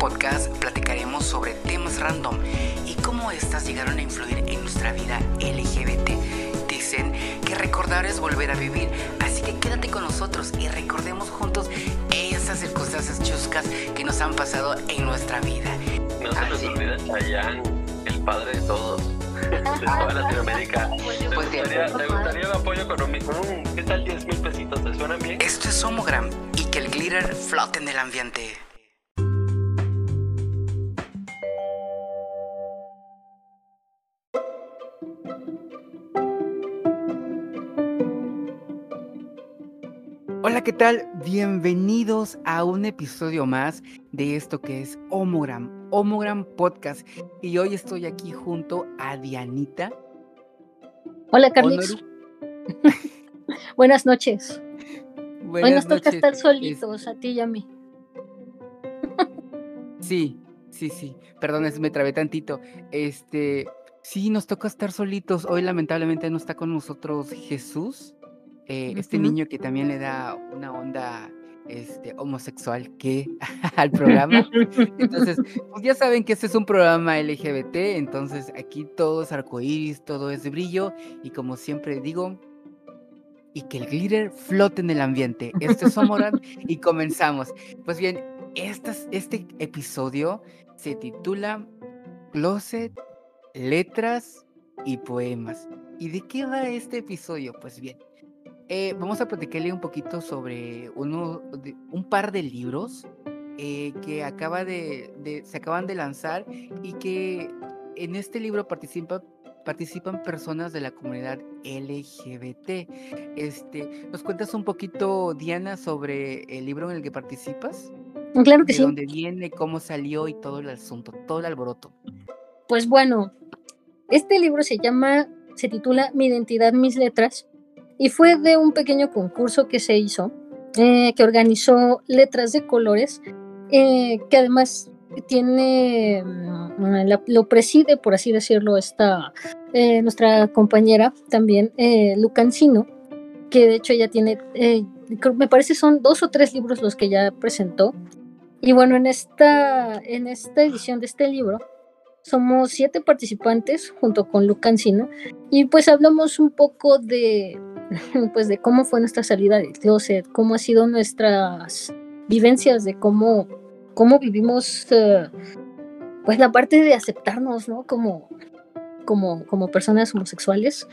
podcast platicaremos sobre temas random y cómo estas llegaron a influir en nuestra vida LGBT. Dicen que recordar es volver a vivir, así que quédate con nosotros y recordemos juntos esas circunstancias chuscas que nos han pasado en nuestra vida. No se nos olvide Chayanne, el padre de todos, de toda Latinoamérica. ¿Te Pues bien. gustaría, te gustaría un apoyo económico? ¿Qué tal 10 mil pesitos? ¿Te suenan bien? Esto es Homogram y que el glitter flote en el ambiente. Hola, ¿qué tal? Bienvenidos a un episodio más de esto que es Homogram, Homogram Podcast. Y hoy estoy aquí junto a Dianita. Hola, Carlos. Buenas noches. Hoy nos toca estar solitos, a ti y a mí. Sí, sí, sí. Perdón, me trabé tantito. Este, sí, nos toca estar solitos. Hoy lamentablemente no está con nosotros Jesús, eh, este niño que también le da una onda este, homosexual que al programa. Entonces, pues ya saben que este es un programa LGBT, entonces aquí todo es arcoíris, todo es brillo y como siempre digo, y que el glitter flote en el ambiente. Este es Somoran y comenzamos. Pues bien, estas- este episodio se titula Closet, Letras y Poemas. ¿Y de qué va este episodio? Pues bien, eh, vamos a platicarle un poquito sobre uno, de- un par de libros eh, que acaba de, de- se acaban de lanzar y que en este libro participa, participan personas de la comunidad LGBT. Este, ¿Nos cuentas un poquito, Diana, sobre el libro en el que participas? Claro que de sí. dónde viene, cómo salió y todo el asunto, todo el alboroto. Pues bueno, este libro se llama, se titula Mi identidad, mis letras, y fue de un pequeño concurso que se hizo, eh, que organizó Letras de Colores, eh, que además tiene, mm, la- lo preside, por así decirlo, esta, eh, nuestra compañera también, eh, Lucancino, que de hecho ya tiene, eh, me parece son dos o tres libros los que ya presentó. Y bueno, en esta, en esta edición de este libro, somos siete participantes junto con Lucancino y pues hablamos un poco de pues de cómo fue nuestra salida del closet, cómo ha sido nuestras vivencias de cómo cómo vivimos eh, pues la parte de aceptarnos, ¿no? Como como como personas homosexuales.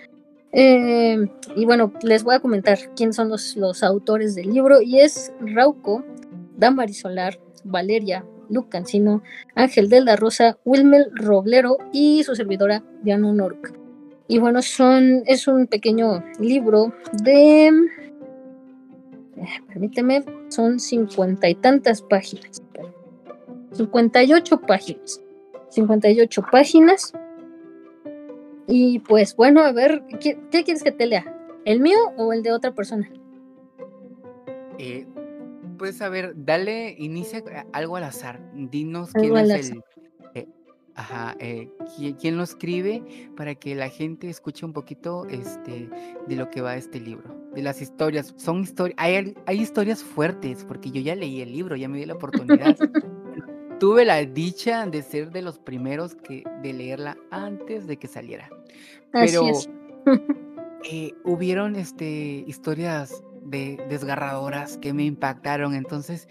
Eh, y bueno, les voy a comentar quiénes son los, los autores del libro y es Rauco, Damari Solar, Valeria, Lucancino, Ángel de la Rosa, Wilmel Roblero y su servidora Diana Nork. Y bueno, son, es un pequeño libro de. eh, Permíteme, son cincuenta y tantas páginas. 58 páginas. 58 páginas. Y pues bueno, a ver, ¿qué, qué quieres que te lea? ¿El mío o el de otra persona? Eh, pues a ver, dale, inicia a- algo al azar. Dinos Algo quién al es el. Ajá, eh, qui- quién lo escribe para que la gente escuche un poquito este, de lo que va este libro. De las historias. Son historias. Hay, hay historias fuertes, porque yo ya leí el libro, ya me di la oportunidad. Tuve la dicha de ser de los primeros que, de leerla antes de que saliera. Así Pero es. eh, hubieron este, historias de, desgarradoras que me impactaron. Entonces,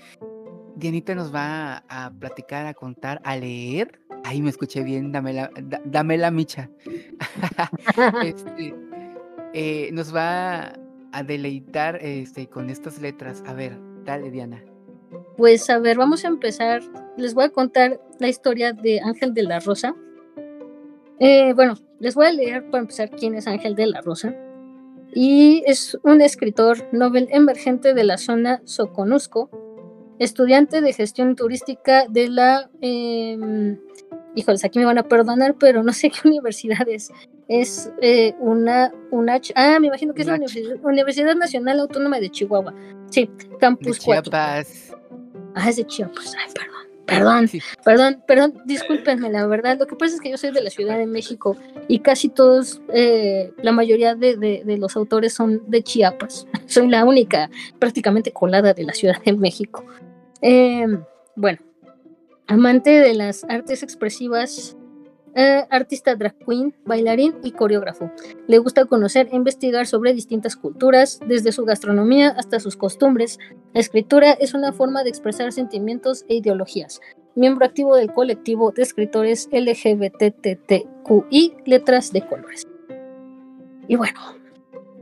Dianita nos va a, a platicar, a contar, a leer. Ahí me escuché bien, dame la, da- dame la micha. Este, eh, nos va a deleitar este, con estas letras. A ver, dale, Diana. Pues a ver, vamos a empezar. Les voy a contar la historia de Ángel de la Rosa. Eh, bueno, les voy a leer para empezar quién es Ángel de la Rosa. Y es un escritor Nobel emergente de la zona Soconusco, estudiante de gestión turística de la... Eh, híjoles, aquí me van a perdonar, pero no sé qué universidad es. Es eh, una, una... Ah, me imagino que es la. Universidad, Universidad Nacional Autónoma de Chihuahua. Sí, De Campus 4. Chiapas. Ah, es de Chiapas. Ay, perdón. Perdón, Sí, perdón, perdón, discúlpenme, la verdad. Lo que pasa es que yo soy de la Ciudad de México y casi todos, eh, la mayoría de, de- de los autores son de Chiapas. Soy la única prácticamente colada de la Ciudad de México. Eh, bueno, amante de las artes expresivas, eh, artista drag queen, bailarín y coreógrafo. Le gusta conocer e investigar sobre distintas culturas, desde su gastronomía hasta sus costumbres. La escritura es una forma de expresar sentimientos e ideologías. Miembro activo del colectivo de escritores LGBTTQI Letras de Colores. Y bueno,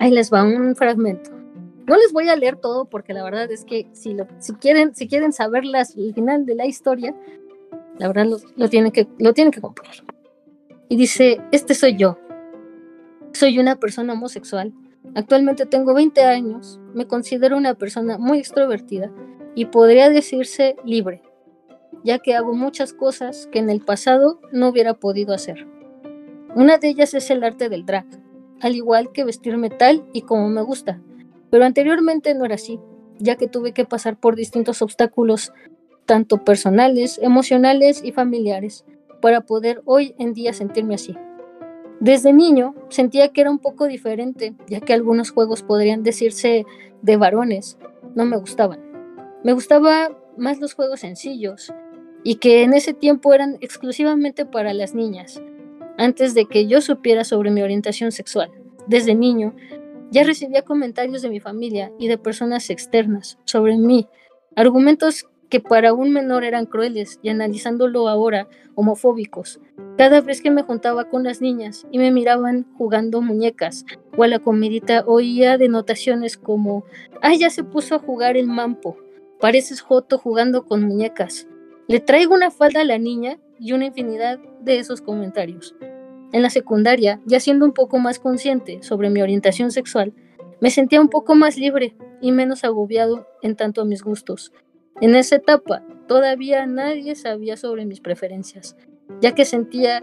ahí les va un fragmento. No les voy a leer todo porque la verdad es que si, quieren saber las, el final de la historia, la verdad lo, tienen que, lo tienen que comprar. Y dice, este soy yo. Soy una persona homosexual. Actualmente tengo 20 años. Me considero una persona muy extrovertida y podría decirse libre, ya que hago muchas cosas que en el pasado no hubiera podido hacer. Una de ellas es el arte del drag, al igual que vestirme tal y como me gusta pero anteriormente no era así, ya que tuve que pasar por distintos obstáculos, tanto personales, emocionales y familiares, para poder hoy en día sentirme así. Desde niño sentía que era un poco diferente, ya que algunos juegos podrían decirse de varones, no me gustaban. Me gustaba más los juegos sencillos y que en ese tiempo eran exclusivamente para las niñas, antes de que yo supiera sobre mi orientación sexual. Desde niño ya recibía comentarios de mi familia y de personas externas sobre mí, argumentos que para un menor eran crueles y analizándolo ahora, homofóbicos. Cada vez que me juntaba con las niñas y me miraban jugando muñecas o a la comidita oía denotaciones como, ay, ya se puso a jugar el mampo, pareces joto jugando con muñecas. Le traigo una falda a la niña y una infinidad de esos comentarios. En la secundaria, ya siendo un poco más consciente sobre mi orientación sexual, me sentía un poco más libre y menos agobiado en tanto a mis gustos. En esa etapa, todavía nadie sabía sobre mis preferencias, ya que sentía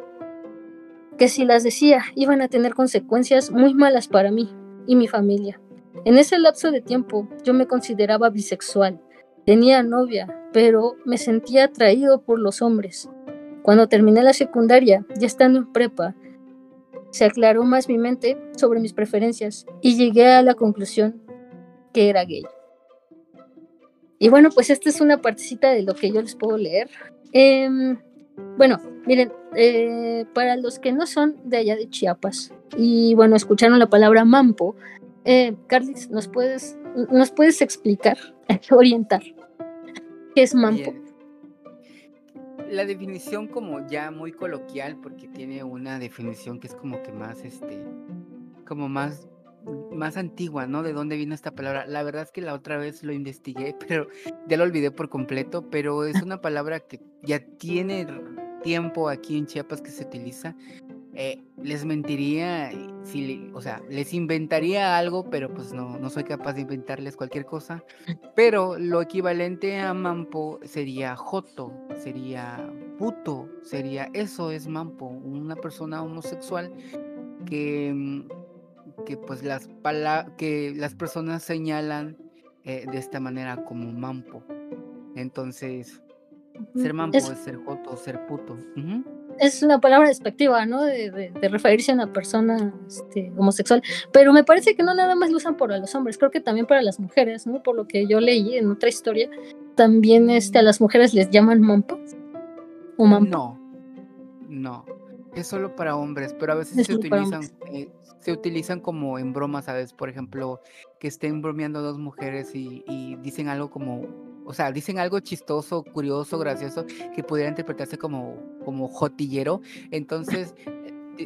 que si las decía iban a tener consecuencias muy malas para mí y mi familia. En ese lapso de tiempo yo me consideraba bisexual, tenía novia, pero me sentía atraído por los hombres. Cuando terminé la secundaria, ya estando en prepa, se aclaró más mi mente sobre mis preferencias y llegué a la conclusión que era gay. Y bueno, pues esta es una partecita de lo que yo les puedo leer. Em, bueno, miren, eh, para los que no son de allá de Chiapas y bueno, escucharon la palabra mampo, eh, ¿nos puedes, ¿nos puedes explicar, orientar qué es mampo? La definición como ya muy coloquial, porque tiene una definición que es como que más, este, como más, más antigua, ¿no? De dónde vino esta palabra. La verdad es que la otra vez lo investigué, pero ya lo olvidé por completo, pero es una palabra que ya tiene tiempo aquí en Chiapas que se utiliza eh, les mentiría, si, o sea, les inventaría algo, pero pues no, no soy capaz de inventarles cualquier cosa. Pero lo equivalente a mampo sería joto, sería puto, sería eso es mampo, una persona homosexual que, mm, que pues las, que las personas señalan eh, de esta manera como mampo. Entonces, ser mampo es, ser joto, ser puto es una palabra despectiva, ¿no? De, referirse a una persona este, homosexual. Pero me parece que no nada más lo usan para los hombres, creo que también para las mujeres, ¿no? Por lo que yo leí en otra historia, también este, a las mujeres les llaman mampas. ¿O No, no. Es solo para hombres, pero a veces se utilizan, eh, se utilizan como en bromas, ¿sabes? Por ejemplo, que estén bromeando dos mujeres y, y dicen algo como o sea, dicen algo chistoso, curioso, gracioso, que pudiera interpretarse como, como jotillero. Entonces,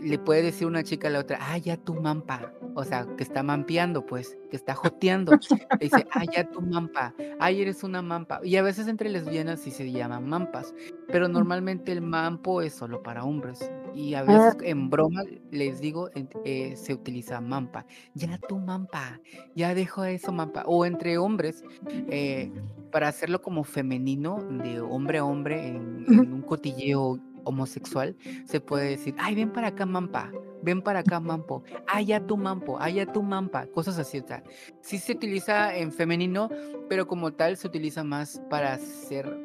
le puede decir una chica a la otra, ah, ya tu mampa. O sea, que está mampeando, pues, que está joteando. dice, ah, ya tu mampa. Ay, eres una mampa. Y a veces entre lesbianas sí se llaman mampas. Pero normalmente el mampo es solo para hombres. Y a veces ah. en broma les digo, eh, se utiliza mampa. Ya tu mampa. Ya dejo eso mampa. O entre hombres, eh, para hacerlo como femenino, de hombre a hombre, en, en un cotilleo homosexual, se puede decir, ay, ven para acá, mampa, ven para acá, mampo, ay, ya tu mampo, ay, ya tu mampa, cosas así. O sea, sí se utiliza en femenino, pero como tal se utiliza más para hacer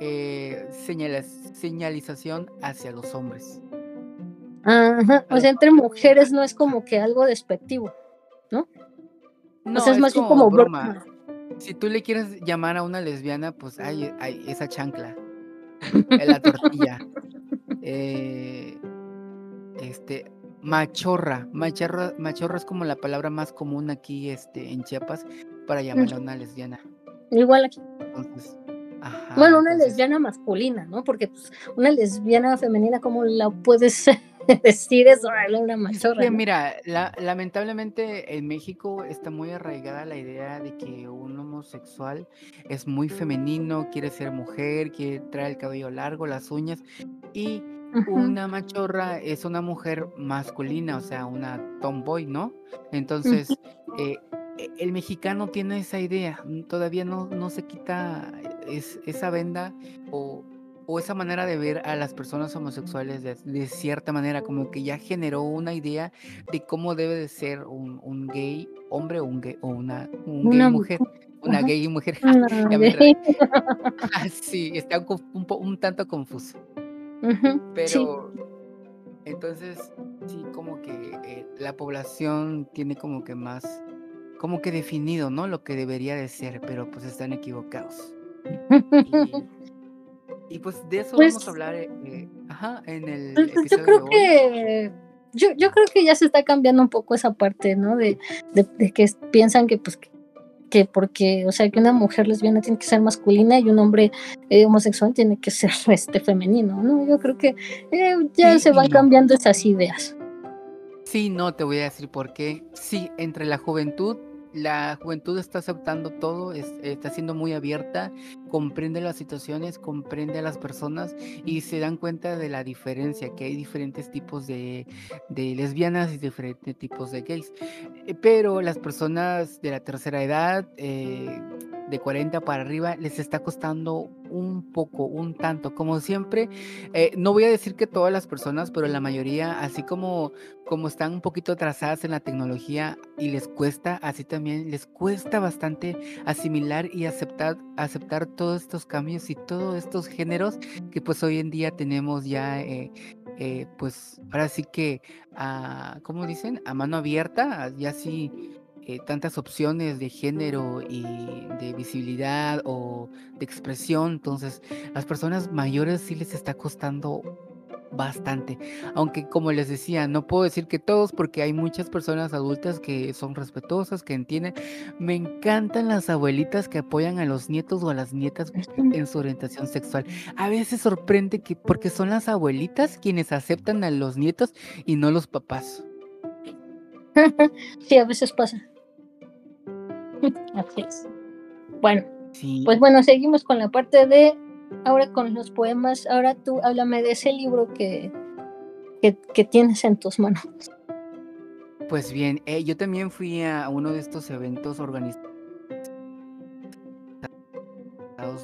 eh, señalización hacia los hombres. Ajá, o sea, entre mujeres no es como que algo despectivo, ¿no? No, es más como, como broma. Si tú le quieres llamar a una lesbiana, pues hay, hay esa chancla. la tortilla. Eh, este, machorra. machorra. Machorra es como la palabra más común aquí este, en Chiapas para llamar a una lesbiana. Igual aquí. Entonces, bueno, una lesbiana masculina, ¿no? Porque pues, una lesbiana femenina, ¿cómo la puedes decir eso? Una machorra. Mira, lamentablemente en México está muy arraigada la idea de que un homosexual es muy femenino, quiere ser mujer, quiere traer el cabello largo, las uñas, y una machorra es una mujer masculina, o sea, una tomboy, ¿no? Entonces, eh, e, el mexicano tiene esa idea, todavía no, no se quita esa venda o, esa manera de ver a las personas homosexuales de, cierta manera, como que ya generó una idea de cómo debe de ser un, gay hombre o, un gay, o una, gay mujer. Una gay mujer. sí, está un, tanto confuso. Pero entonces, sí, como que eh, la población tiene como que más, como que definido, ¿no? Lo que debería de ser, pero pues están equivocados. Y, pues de eso vamos a pues hablar eh, eh, ajá, en el pues, pues, yo creo que yo, yo creo que ya se está cambiando un poco esa parte, ¿no? De, de, que piensan que pues que porque, o sea, que una mujer lesbiana tiene que ser masculina y un hombre eh, homosexual tiene que ser este femenino, ¿no? Yo creo que ya se van cambiando esas ideas. Sí, no, te voy a decir por qué. Sí, entre la juventud la juventud está aceptando todo, está siendo muy abierta, comprende las situaciones, comprende a las personas y se dan cuenta de la diferencia, que hay diferentes tipos de, lesbianas y diferentes tipos de gays. Eh, pero las personas de la tercera edad, eh, de 40 para arriba les está costando un poco, un tanto, como siempre. Eh, no voy a decir que todas las personas, pero la mayoría, así como, como están un poquito atrasadas en la tecnología y les cuesta, así también les cuesta bastante asimilar y aceptar, aceptar todos estos cambios y todos estos géneros que pues hoy en día tenemos ya. Eh, eh, pues ahora sí que, a, ¿cómo dicen? A mano abierta, ya sí eh, tantas opciones de género y de visibilidad o de expresión, entonces las personas mayores sí les está costando bastante. Aunque como les decía, no puedo decir que todos porque hay muchas personas adultas que son respetuosas, que entienden. Me encantan las abuelitas que apoyan a los nietos o a las nietas en su orientación sexual. A veces sorprende que porque son las abuelitas quienes aceptan a los nietos y no los papás. Sí, a veces pasa. Así es. Bueno, pues bueno, seguimos con la parte de ahora con los poemas. Ahora tú háblame de ese libro que, que, tienes en tus manos. Pues bien, eh, yo también fui a uno de estos eventos organizados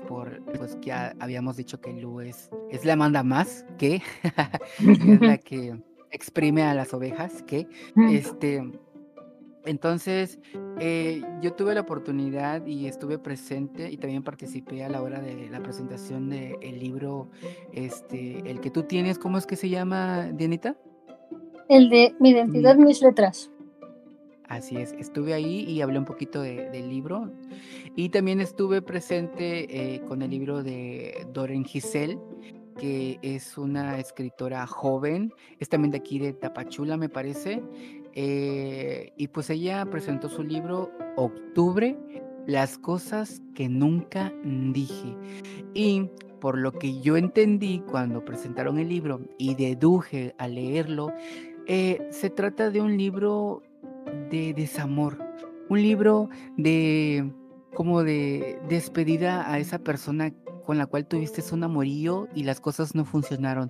por, pues que habíamos dicho que Lu es, es la manda más que, es la que exprime a las ovejas, que este entonces, eh, yo tuve la oportunidad y estuve presente y también participé a la hora de la presentación del libro, este, el que tú tienes, ¿cómo es que se llama, Dianita? El de Mi identidad, mis letras. Así es, estuve ahí y hablé un poquito del libro y también estuve presente eh, con el libro de Doren Giselle, que es una escritora joven, es también de aquí de Tapachula, me parece. Eh, y pues ella presentó su libro Octubre, las cosas que nunca dije. Y por lo que yo entendí cuando presentaron el libro y deduje al leerlo, eh, se trata de un libro de desamor, un libro de como de despedida a esa persona con la cual tuviste un amorío y las cosas no funcionaron.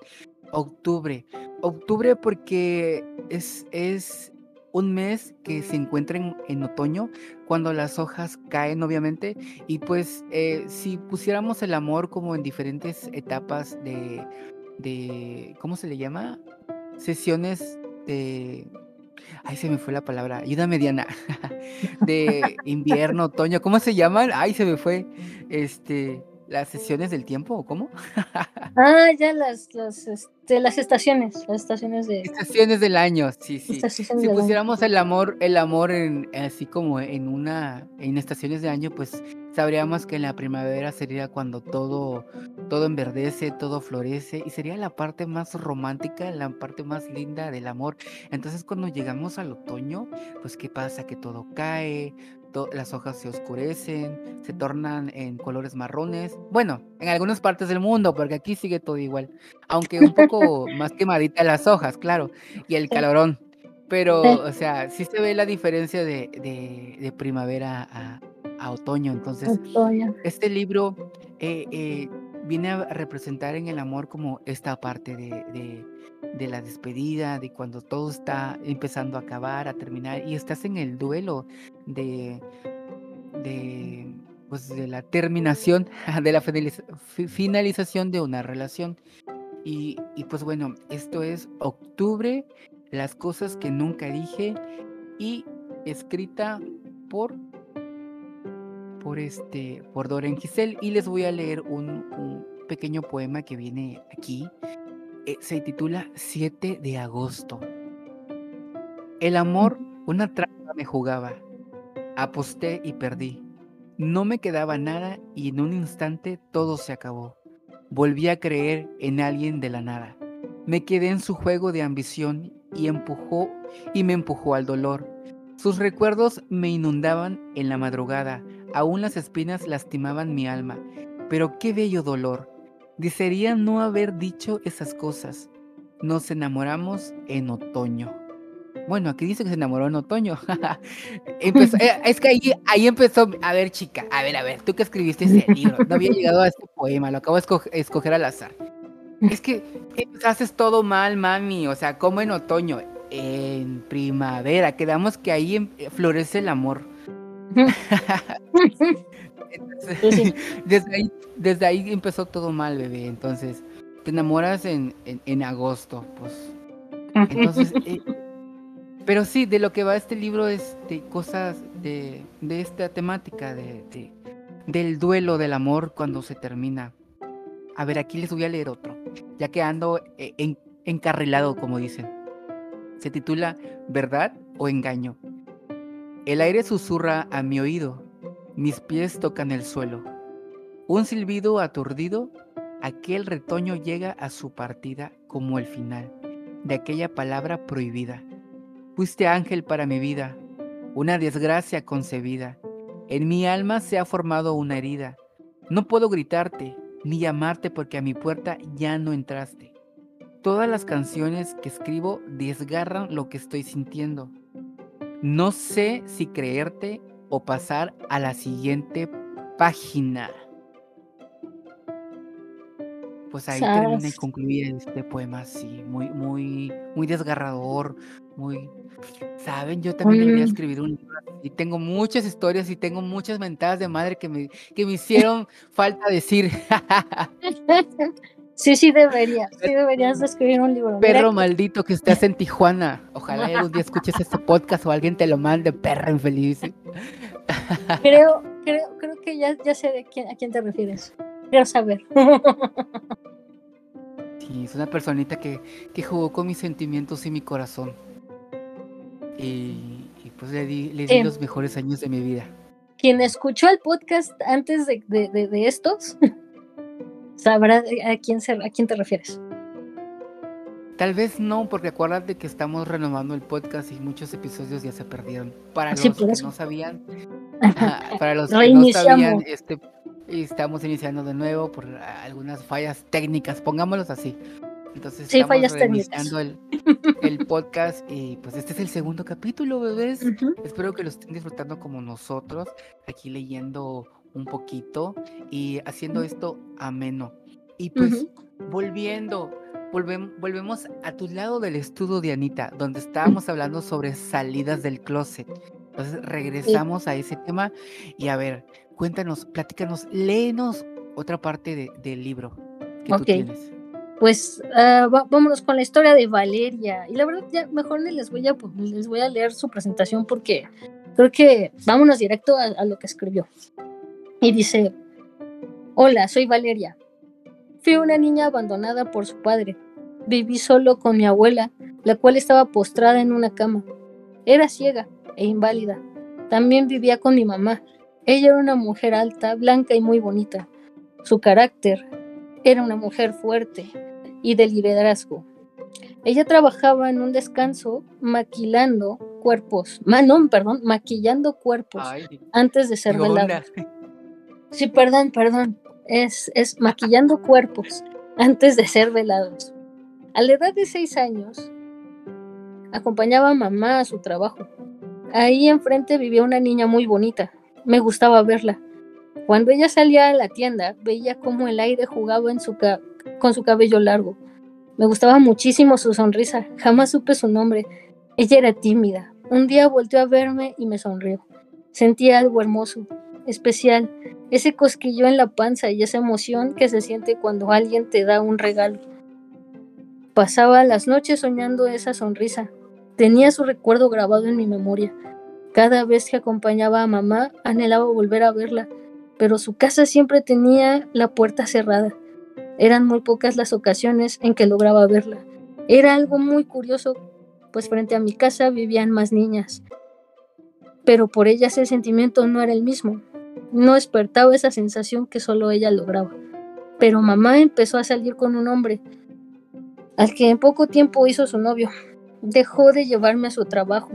Octubre. Octubre porque es, es un mes que se encuentra en, otoño, cuando las hojas caen, obviamente, y pues eh, si pusiéramos el amor como en diferentes etapas de, de, ¿cómo se le llama? Sesiones de... Ay, se me fue la palabra, ayuda mediana, de invierno, otoño, ¿cómo se llaman? Ay, se me fue, este, las sesiones del tiempo o cómo? ah, ya las, las, este, las estaciones, las estaciones de... Estaciones del año, sí, sí. Si pusiéramos el amor, el amor en, así como en una, en estaciones de año, pues sabríamos que en la primavera sería cuando todo, todo enverdece, todo florece y sería la parte más romántica, la parte más linda del amor. Entonces cuando llegamos al otoño, pues ¿qué pasa? Que todo cae, las hojas se oscurecen, se tornan en colores marrones. Bueno, en algunas partes del mundo, porque aquí sigue todo igual. Aunque un poco más quemadita las hojas, claro, y el calorón. Pero, o sea, sí se ve la diferencia de, primavera a, otoño. Entonces, este libro eh, eh, viene a representar en el amor como esta parte de, de, la despedida, de cuando todo está empezando a acabar, a terminar, y estás en el duelo de, de, pues de la terminación, de la finalización de una relación. Y, y pues bueno, esto es octubre, las cosas que nunca dije, y escrita por por este, por Doren Giselle y les voy a leer un, pequeño poema que viene aquí. Eh, se titula 7 de agosto. El amor, una trampa me jugaba. Aposté y perdí. No me quedaba nada y en un instante todo se acabó. Volví a creer en alguien de la nada. Me quedé en su juego de ambición y empujó y me empujó al dolor. Sus recuerdos me inundaban en la madrugada, aún las espinas lastimaban mi alma. Pero qué bello dolor. Desearía no haber dicho esas cosas. Nos enamoramos en otoño. Bueno, aquí dice que se enamoró en otoño. Eh, es que ahí, ahí empezó. A ver, chica, a ver, a ver, tú que escribiste ese libro, no había llegado a este poema, lo acabo de escoger, al azar. Es que haces todo mal, mami. O sea, como en otoño, en primavera. Quedamos que ahí em, florece el amor. Desde, ahí, desde ahí empezó todo mal, bebé. Entonces, te enamoras en, en, agosto, pues. Entonces, eh, pero sí, de lo que va este libro es de cosas de, de esta temática, de, del duelo del amor cuando se termina. A ver, aquí les voy a leer otro, ya que ando eh, en, encarrilado, como dicen. Se titula ¿Verdad o engaño? El aire susurra a mi oído, mis pies tocan el suelo. Un silbido aturdido, aquel retoño llega a su partida como el final de aquella palabra prohibida. Fuiste ángel para mi vida, una desgracia concebida. En mi alma se ha formado una herida. No puedo gritarte ni llamarte porque a mi puerta ya no entraste. Todas las canciones que escribo desgarran lo que estoy sintiendo. No sé si creerte o pasar a la siguiente página. Pues ahí termina y concluye este poema así, muy, muy, muy desgarrador, muy. Saben, yo también debería escribir un libro y tengo muchas historias y tengo muchas mentadas de madre que me, que me hicieron falta decir. Sí, sí deberías, sí deberías escribir un libro. Perro maldito que estás en Tijuana. Ojalá algún día escuches este podcast o alguien te lo mande, perra infeliz. Creo, creo, creo que ya, ya sé de quién, a quién te refieres. Quiero saber. Sí, es una personita que, que jugó con mis sentimientos y mi corazón. Y, pues le di, le di los mejores años de mi vida. Quien escuchó el podcast antes de, de, de estos sabrá a quién, a quién te refieres. Tal vez no, porque acuérdate que estamos renovando el podcast y muchos episodios ya se perdieron. Para los que no sabían, para los que no sabían, este, estamos iniciando de nuevo por algunas fallas técnicas, pongámoslos así. Entonces estamos reiniciando el, el, podcast y pues este es el segundo capítulo, bebés. Espero que lo estén disfrutando como nosotros, aquí leyendo un poquito y haciendo esto ameno. Y pues volviendo, volvemos a tu lado del estudio de Anita, donde estábamos hablando sobre salidas del closet. Entonces regresamos a ese tema y a ver, cuéntanos, platícanos, léenos otra parte del libro que tú tienes. Pues uh, vámonos con la historia de Valeria. Y la verdad, ya mejor les voy a, les voy a leer su presentación porque creo que vámonos directo a lo que escribió. Y dice, Hola, soy Valeria. Fui una niña abandonada por su padre. Viví solo con mi abuela, la cual estaba postrada en una cama. Era ciega e inválida. También vivía con mi mamá. Ella era una mujer alta, blanca y muy bonita. Su carácter era una mujer fuerte y de liderazgo. Ella trabajaba en un descanso maquilando cuerpos, no, perdón, maquillando cuerpos antes de ser velada. Sí, perdón, perdón. Es, es maquillando cuerpos antes de ser velados. A la edad de seis años, acompañaba a mamá a su trabajo. Ahí enfrente vivía una niña muy bonita. Me gustaba verla. Cuando ella salía a la tienda, veía cómo el aire jugaba en su con su cabello largo. Me gustaba muchísimo su sonrisa. Jamás supe su nombre. Ella era tímida. Un día volteó a verme y me sonrió. Sentí algo hermoso, especial, ese cosquillo en la panza y esa emoción que se siente cuando alguien te da un regalo. Pasaba las noches soñando esa sonrisa. Tenía su recuerdo grabado en mi memoria. Cada vez que acompañaba a mamá, anhelaba volver a verla, pero su casa siempre tenía la puerta cerrada. Eran muy pocas las ocasiones en que lograba verla. Era algo muy curioso, pues frente a mi casa vivían más niñas, pero por ellas el sentimiento no era el mismo. No despertaba esa sensación que solo ella lograba. Pero mamá empezó a salir con un hombre, al que en poco tiempo hizo su novio. Dejó de llevarme a su trabajo.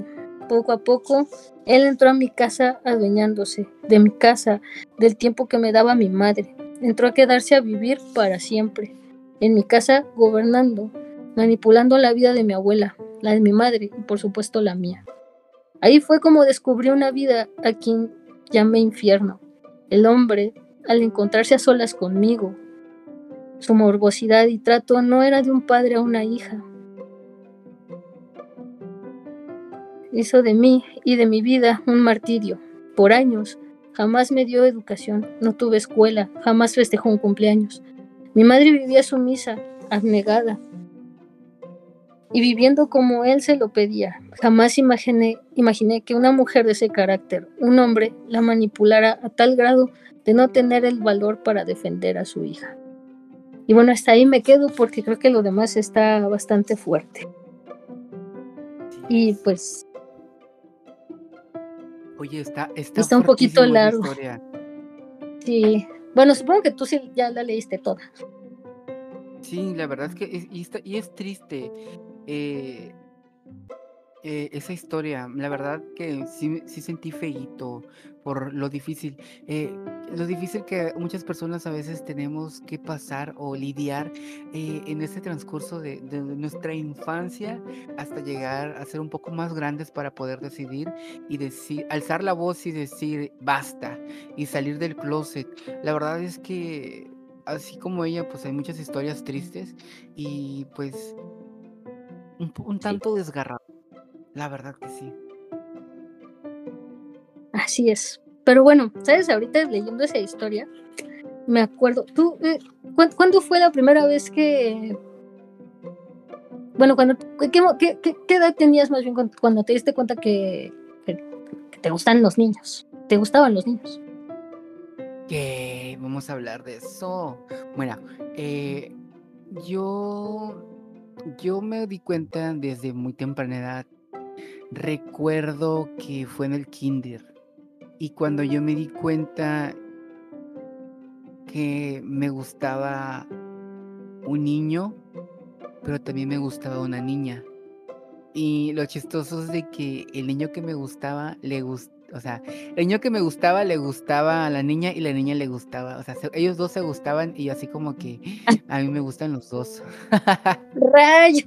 Poco a poco, él entró a mi casa adueñándose de mi casa, del tiempo que me daba mi madre. Entró a quedarse a vivir para siempre. En mi casa, gobernando, manipulando la vida de mi abuela, la de mi madre y por supuesto la mía. Ahí fue como descubrí una vida a quien llamé infierno. El hombre, al encontrarse a solas conmigo, su morbosidad y trato no era de un padre a una hija. Hizo de mí y de mi vida un martirio. Por años jamás me dio educación, no tuve escuela, jamás festejó un cumpleaños. Mi madre vivía sumisa, abnegada, y viviendo como él se lo pedía. Jamás imaginé, imaginé que una mujer de ese carácter, un hombre, la manipulara a tal grado de no tener el valor para defender a su hija. Y bueno, hasta ahí me quedo porque creo que lo demás está bastante fuerte. Y pues... Oye, está, está, un poquito largo. Sí. Bueno, supongo que tú sí ya la leíste toda. Sí, la verdad es que es, y, es triste. Eh, eh, esa historia, la verdad que sí, sentí feíto por lo difícil. Eh, lo difícil que muchas personas a veces tenemos que pasar o lidiar en este transcurso de, nuestra infancia hasta llegar a ser un poco más grandes para poder decidir y decir, alzar la voz y decir basta y salir del closet. La verdad es que así como ella, pues hay muchas historias tristes y pues un, tanto desgarrado. La verdad que sí. Así es. Pero bueno, ¿sabes? Ahorita leyendo esa historia, me acuerdo. ¿Tú, eh, ¿cuándo fue la primera vez que... Bueno, cuando, ¿qué, qué, edad tenías más bien cuando te diste cuenta que, que, te gustan los niños? ¿Te gustaban los niños? Que vamos a hablar de eso. Bueno, eh, yo yo me di cuenta desde muy temprana edad. Recuerdo que fue en el kinder. Y cuando yo me di cuenta que me gustaba un niño, pero también me gustaba una niña. Y lo chistoso es de que el niño que me gustaba le gustaba o sea, el niño que me gustaba le gustaba a la niña y la niña le gustaba. O sea, ellos dos se gustaban y así como que a mí me gustan los dos. Rayo.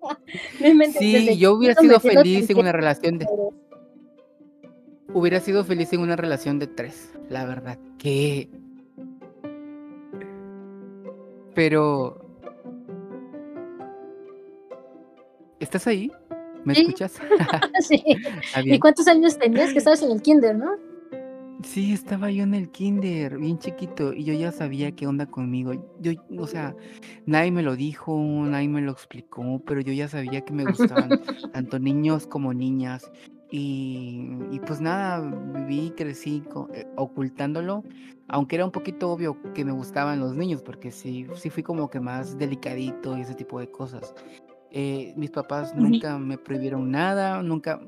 sí, yo hubiera sido feliz en una relación de. Hubiera sido feliz en una relación de tres, la verdad. Que. Pero. ¿Estás ahí? ¿Me escuchas? sí. ¿Y cuántos años tenías que estabas en el kinder, no? Sí, estaba yo en el kinder, bien chiquito, y yo ya sabía qué onda conmigo. Yo, o sea, nadie me lo dijo, nadie me lo explicó, pero yo ya sabía que me gustaban tanto niños como niñas. Y, y pues nada, viví, crecí co- eh, ocultándolo, aunque era un poquito obvio que me gustaban los niños, porque sí, sí fui como que más delicadito y ese tipo de cosas. Eh, mis papás nunca me prohibieron nada, nunca...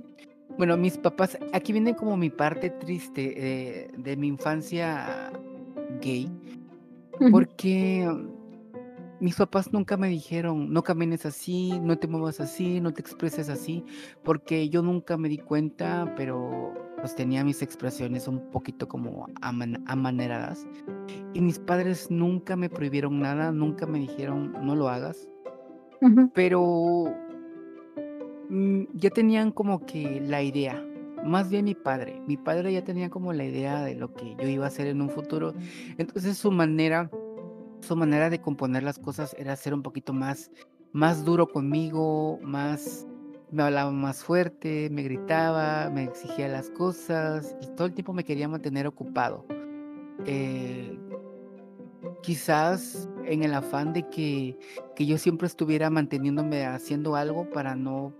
Bueno, mis papás, aquí viene como mi parte triste eh, de mi infancia gay, porque mis papás nunca me dijeron, no camines así, no te muevas así, no te expreses así, porque yo nunca me di cuenta, pero pues tenía mis expresiones un poquito como aman- amaneradas. Y mis padres nunca me prohibieron nada, nunca me dijeron, no lo hagas, Pero mm, ya tenían como que la idea. Más bien mi padre. Mi padre ya tenía como la idea de lo que yo iba a hacer en un futuro. Entonces su manera, su manera de componer las cosas era ser un poquito más, más duro conmigo, más, me hablaba más fuerte, me gritaba, me exigía las cosas y todo el tiempo me quería mantener ocupado. Eh, quizás en el afán de que, que yo siempre estuviera manteniéndome haciendo algo para no,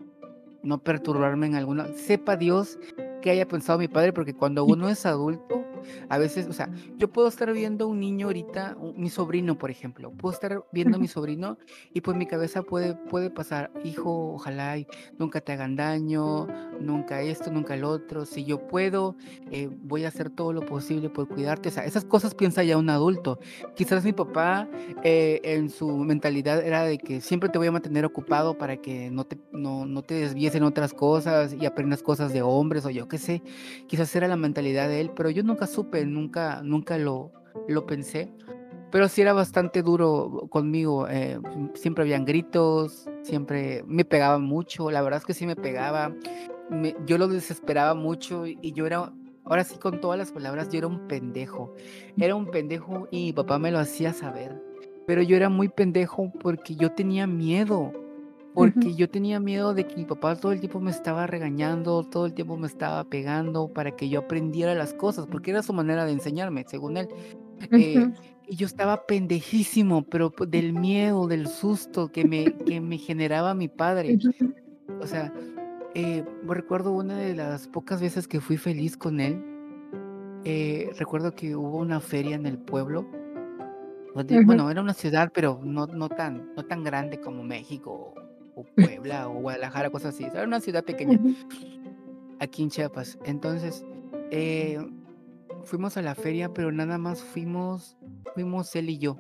no perturbarme en alguna. Sepa Dios que haya pensado mi padre, porque cuando uno es adulto, a veces, o sea, yo puedo estar viendo un niño ahorita, mi sobrino, por ejemplo, puedo estar viendo a mi sobrino y pues mi cabeza puede, puede pasar, hijo, ojalá y nunca te hagan daño, nunca esto, nunca el otro, si yo puedo, eh, voy a hacer todo lo posible por cuidarte, o sea, esas cosas piensa ya un adulto. Quizás mi papá eh, en su mentalidad era de que siempre te voy a mantener ocupado para que no te, no, no te desvíes en otras cosas y aprendas cosas de hombres o yo qué sé. Quizás era la mentalidad de él, pero yo nunca supe, nunca, nunca lo, lo pensé. Pero sí era bastante duro conmigo. eh, siempre habían gritos, siempre me pegaba mucho. La verdad es que sí me pegaba. yo lo desesperaba mucho y yo era, ahora sí con todas las palabras, yo era un pendejo. Era un pendejo y papá me lo hacía saber. Pero yo era muy pendejo porque yo tenía miedo. Porque yo tenía miedo de que mi papá todo el tiempo me estaba regañando, todo el tiempo me estaba pegando para que yo aprendiera las cosas, porque era su manera de enseñarme, según él. Eh, y yo estaba pendejísimo, pero del miedo, del susto que me, que me generaba mi padre. O sea, eh, recuerdo una de las pocas veces que fui feliz con él. eh, recuerdo que hubo una feria en el pueblo donde, bueno, era una ciudad, pero no, no, tan, no tan grande como México o Puebla o Guadalajara, cosas así. Era una ciudad pequeña aquí en Chiapas. Entonces, eh, fuimos a la feria, pero nada más fuimos, fuimos él y yo.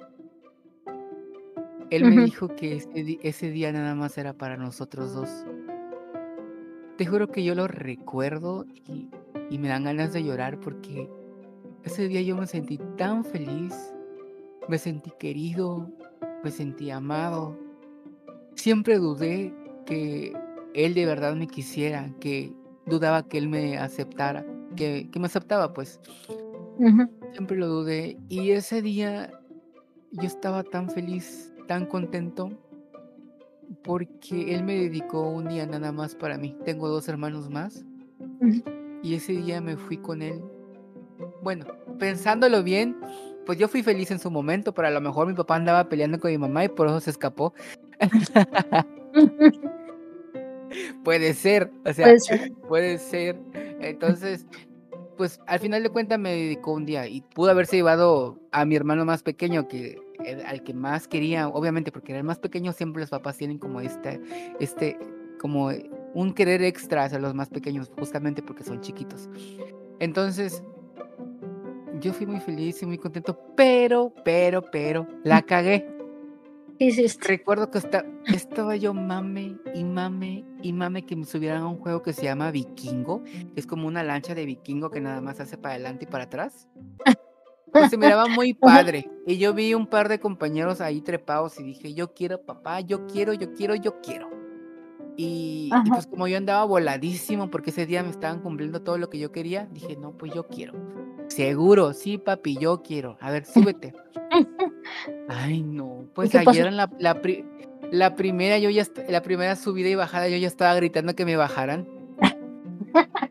Él me dijo que ese, día nada más era para nosotros dos. Te juro que yo lo recuerdo y, y me dan ganas de llorar porque ese día yo me sentí tan feliz, me sentí querido, me sentí amado. Siempre dudé que él de verdad me quisiera, que dudaba que él me aceptara, que, que me aceptaba pues. Siempre lo dudé y ese día yo estaba tan feliz, tan contento porque él me dedicó un día nada más para mí. Tengo dos hermanos más y ese día me fui con él. Bueno, pensándolo bien, pues yo fui feliz en su momento, pero a lo mejor mi papá andaba peleando con mi mamá y por eso se escapó. Puede ser, o sea, Puede ser. puede ser. Entonces, pues al final de cuentas me dedicó un día y pudo haberse llevado a mi hermano más pequeño, que al que más quería, obviamente, porque era el más pequeño, siempre los papás tienen como este, este, como un querer extra hacia los más pequeños, justamente porque son chiquitos. Entonces, yo fui muy feliz y muy contento, pero, pero, pero, la cagué. Recuerdo que esta- estaba yo mame y mame y mame que me subieran a un juego que se llama Vikingo, que es como una lancha de vikingo que nada más hace para adelante y para atrás. Pues se miraba muy padre. Y yo vi un par de compañeros ahí trepados y dije, yo quiero papá, yo quiero, yo quiero, yo quiero. Y, pues como yo andaba voladísimo porque ese día me estaban cumpliendo todo lo que yo quería, dije, no, pues yo quiero. Seguro, sí, papi, yo quiero. A ver, súbete. Ay, no. Pues pasó? ayer en la, la, pri- la primera, yo ya la primera subida y bajada, yo ya estaba gritando que me bajaran.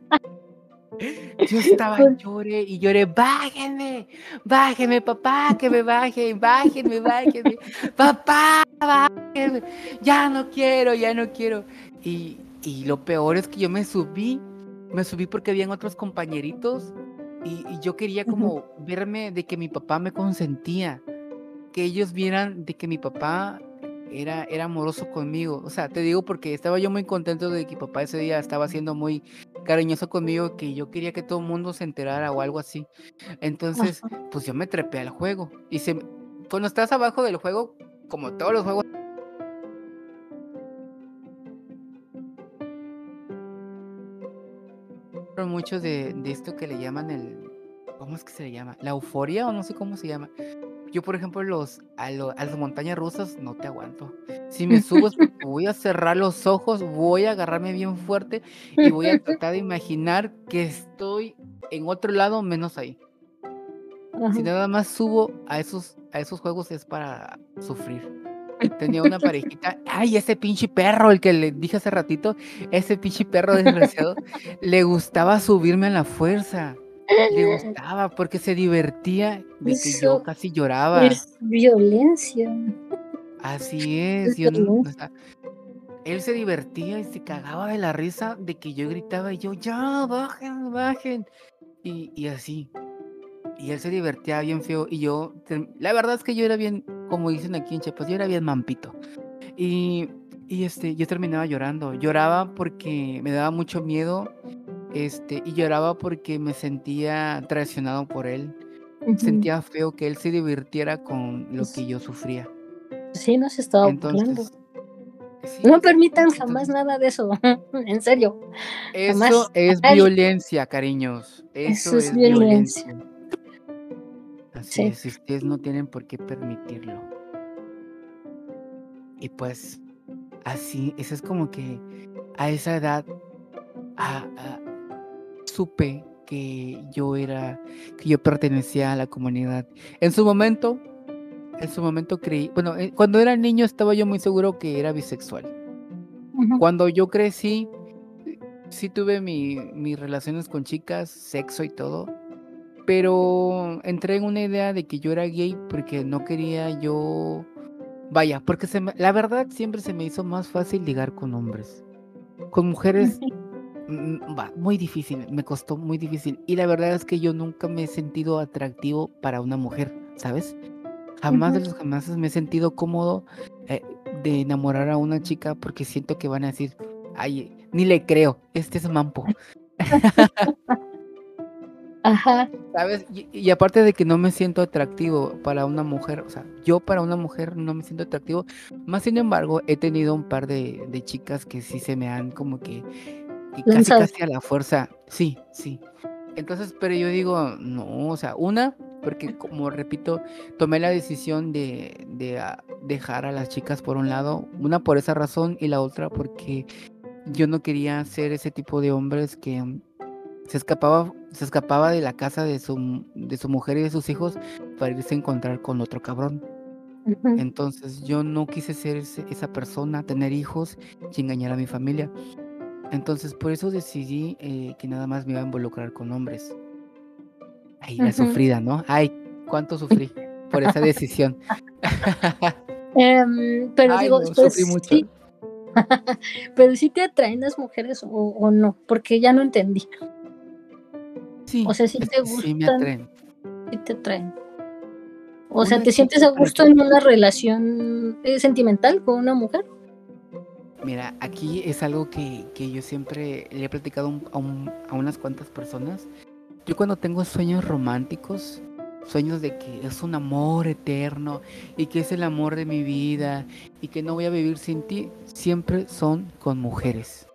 Yo estaba lloré y lloré, bájenme, bájenme, papá, que me bajen, bájenme, bájenme, papá, bájenme, ya no quiero, ya no quiero. Y, y lo peor es que yo me subí me subí porque habían otros compañeritos y, y yo quería como verme de que mi papá me consentía, que ellos vieran de que mi papá era, era amoroso conmigo. O sea, te digo porque estaba yo muy contento de que mi papá ese día estaba siendo muy cariñoso conmigo, que yo quería que todo el mundo se enterara o algo así. Entonces, Ajá. pues yo me trepé al juego. Y se, cuando estás abajo del juego, como todos los juegos, muchos de, de esto que le llaman el, ¿cómo es que se le llama? La euforia o no sé cómo se llama. Yo, por ejemplo, los, a, lo- a las montañas rusas no te aguanto. Si me subo voy a cerrar los ojos, voy a agarrarme bien fuerte y voy a tratar de imaginar que estoy en otro lado menos ahí. Si Ajá. nada más subo a esos, a esos juegos es para sufrir. Tenía una parejita, ay, ese pinche perro, el que le dije hace ratito, ese pinche perro desgraciado, le gustaba subirme a la fuerza. Le gustaba porque se divertía de que yo casi lloraba. es violencia. Así Es yo, o sea, él se divertía y se cagaba de la risa de que yo gritaba y yo, ya, bajen, bajen. Y, y así. Y él se divertía bien feo. Y yo, la verdad es que yo era bien, como dicen aquí en Chiapas, yo era bien mampito. Y, y este, yo terminaba llorando. Lloraba porque me daba mucho miedo. Este, y lloraba porque me sentía traicionado por él. Sentía feo que él se divirtiera con lo que yo sufría. sí, no se estaba. Entonces, sí, No permitan jamás nada de eso. En serio, eso jamás. es violencia, cariños. Eso Eso es es violencia. violencia. Así Sí. es, ustedes no tienen por qué permitirlo. Y pues, así, eso es como que a esa edad ah, supe que yo era, que yo pertenecía a la comunidad. En su momento, en su momento creí, bueno, eh, cuando era niño estaba yo muy seguro que era bisexual. Ujú. Cuando yo crecí, sí tuve mi, mis relaciones con chicas, sexo y todo, pero entré en una idea de que yo era gay porque no quería yo, vaya, porque se me- la verdad siempre se me hizo más fácil ligar con hombres. Con mujeres, va, muy difícil, me costó muy difícil. Y la verdad es que yo nunca me he sentido atractivo para una mujer, ¿sabes? Jamás de los jamás me he sentido cómodo eh, de enamorar a una chica porque siento que van a decir, ay, ni le creo, este es mampo. Ajá. ¿Sabes? Y, y aparte de que no me siento atractivo para una mujer, o sea, yo para una mujer no me siento atractivo, más sin embargo, he tenido un par de, de chicas que sí se me han como que, casi casi a la fuerza, sí, sí. Entonces, pero yo digo, no, o sea, una, porque como repito, tomé la decisión de, de ah, dejar a las chicas por un lado, una por esa razón y la otra porque yo no quería ser ese tipo de hombres que se escapaba, se escapaba de la casa de su, de su mujer y de sus hijos para irse a encontrar con otro cabrón. Entonces yo no quise ser ese- esa persona, tener hijos y engañar a mi familia. Entonces por eso decidí eh, que nada más me iba a involucrar con hombres. Ay, la sufrida, ¿no? Ay, cuánto sufrí por esa decisión. Em, pero Ay, digo, no, pues sufrí mucho. sí, pero sí te atraen las mujeres o, o no, porque ya no entendí. Sí, O sea, sí te que sí me gustan, atraen. sí te atraen. O sea, ¿te sientes a gusto en una relación eh, sentimental con una mujer? Mira, aquí es algo que, que yo siempre le he platicado a, un- a unas cuantas personas. Yo cuando tengo sueños románticos, sueños de que es un amor eterno y que es el amor de mi vida y que no voy a vivir sin ti, siempre son con mujeres.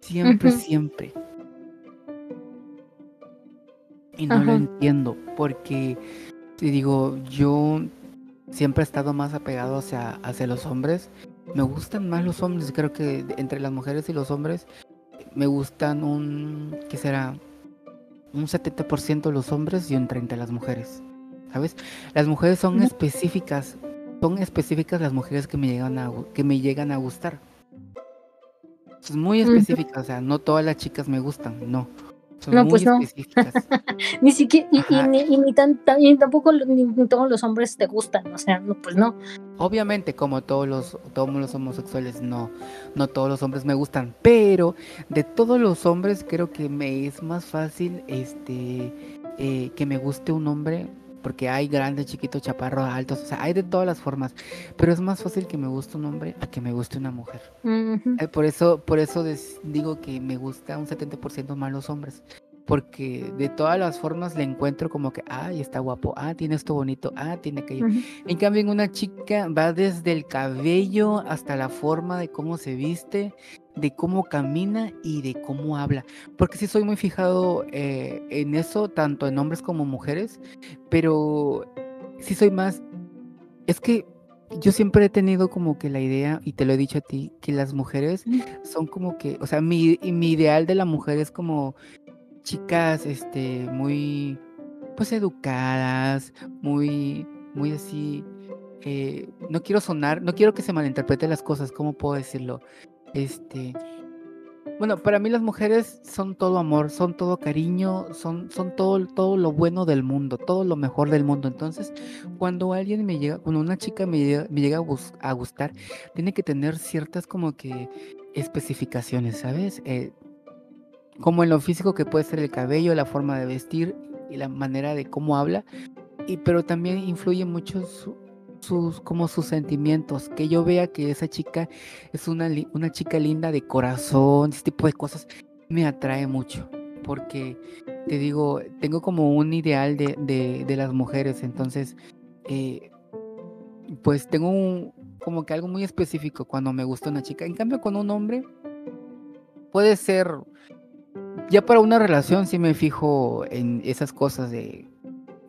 Siempre, siempre. Y no lo entiendo porque, te digo, yo siempre he estado más apegado hacia, hacia los hombres. Me gustan más los hombres, creo que entre las mujeres y los hombres me gustan un, ¿qué será? Un 70% los hombres y un 30% las mujeres, ¿sabes? Las mujeres son específicas, son específicas las mujeres que me llegan a, que me llegan a gustar. Es muy específicas, o sea, no todas las chicas me gustan, no. Son No, muy pues no. Ni siquiera, y, y ni, y ni tan, y tampoco ni todos los hombres te gustan, o sea, no, pues no. Obviamente, como todos los, todos los homosexuales, no, no todos los hombres me gustan, pero de todos los hombres creo que me es más fácil este eh, que me guste un hombre, porque hay grandes, chiquitos, chaparros, altos, o sea, hay de todas las formas, pero es más fácil que me guste un hombre a que me guste una mujer. Ujú. Eh, Por eso, por eso digo que me gusta un 70% más los hombres. Porque de todas las formas le encuentro como que, ay, está guapo, ah, tiene esto bonito, ah, tiene aquello. Ujú. En cambio, en una chica va desde el cabello hasta la forma de cómo se viste, de cómo camina y de cómo habla. Porque sí soy muy fijado eh, en eso, tanto en hombres como mujeres, pero sí soy más... Es que yo siempre he tenido como que la idea, y te lo he dicho a ti, que las mujeres son como que, o sea, mi, y mi ideal de la mujer es como chicas, este, muy, pues educadas, muy, muy así, eh, no quiero sonar, no quiero que se malinterpreten las cosas, ¿cómo puedo decirlo? Este, bueno, para mí las mujeres son todo amor, son todo cariño, son, son todo, todo lo bueno del mundo, todo lo mejor del mundo. Entonces, cuando alguien me llega, cuando una chica me llega, me llega a, gustar, tiene que tener ciertas como que especificaciones, ¿sabes? Eh, como en lo físico que puede ser el cabello, la forma de vestir y la manera de cómo habla, y pero también influye mucho su- sus como sus sentimientos, que yo vea que esa chica es una una chica linda de corazón, ese tipo de cosas me atrae mucho, porque te digo, tengo como un ideal de, de, de las mujeres, entonces eh, pues tengo un, como que algo muy específico cuando me gusta una chica. En cambio, con un hombre puede ser, ya para una relación sí me fijo en esas cosas de,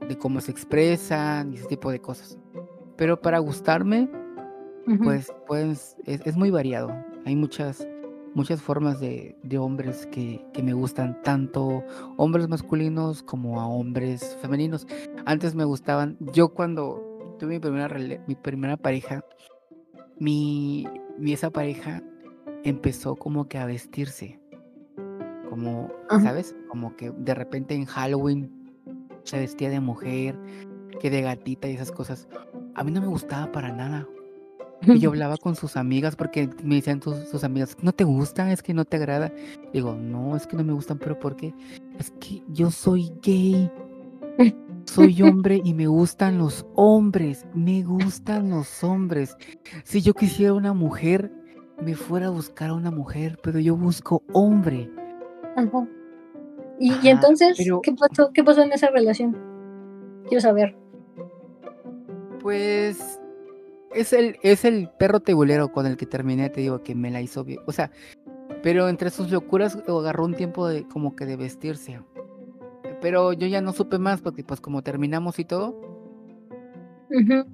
de cómo se expresan y ese tipo de cosas. Pero para gustarme, pues, pues es, es muy variado. Hay muchas, muchas formas de, de hombres que, que me gustan, tanto hombres masculinos como a hombres femeninos. Antes me gustaban, yo cuando tuve mi primera, mi primera pareja, mi, mi esa pareja empezó como que a vestirse, como. ¿sabes? Como que de repente en Halloween se vestía de mujer, que de gatita y esas cosas. A mí no me gustaba para nada. Y yo hablaba con sus amigas porque me decían sus, sus amigas, ¿no te gusta? ¿Es que no te agrada? Digo, no, es que no me gustan, pero ¿por qué? Es que yo soy gay. Soy hombre y me gustan los hombres. Me gustan los hombres. Si yo quisiera una mujer, me fuera a buscar a una mujer, pero yo busco hombre. Ajá. Y, entonces, pero- ¿qué pasó? ¿Qué pasó en esa relación? Quiero saber. Pues es el, es el perro tebulero con el que terminé, te digo, que me la hizo bien. O sea, pero entre sus locuras agarró un tiempo de como que de vestirse. Pero yo ya no supe más porque pues como terminamos y todo, Ujú.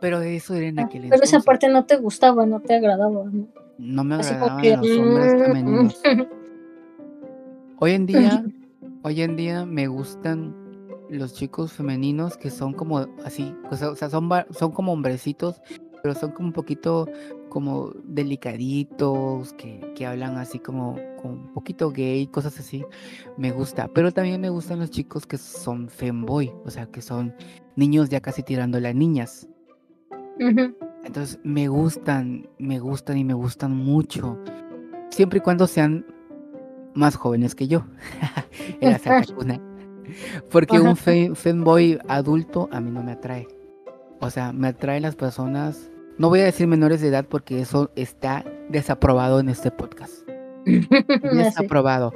pero eso era en Ah, aquel Pero esa parte no te gustaba, no te agradaba, ¿no? No me agradaban que... los hombres mm, femeninos. Hoy en día, hoy en día me gustan los chicos femeninos que son como así, o sea, son, son como hombrecitos, pero son como un poquito como delicaditos, que, que hablan así como, como un poquito gay, cosas así. Me gusta, pero también me gustan los chicos que son femboy, o sea, que son niños ya casi tirándole a niñas. Entonces me gustan, me gustan y me gustan mucho. Siempre y cuando sean más jóvenes que yo. Era. Porque Ajá. un fe- femboy adulto a mí no me atrae. O sea, me atraen las personas. No voy a decir menores de edad porque eso está desaprobado en este podcast. Desaprobado.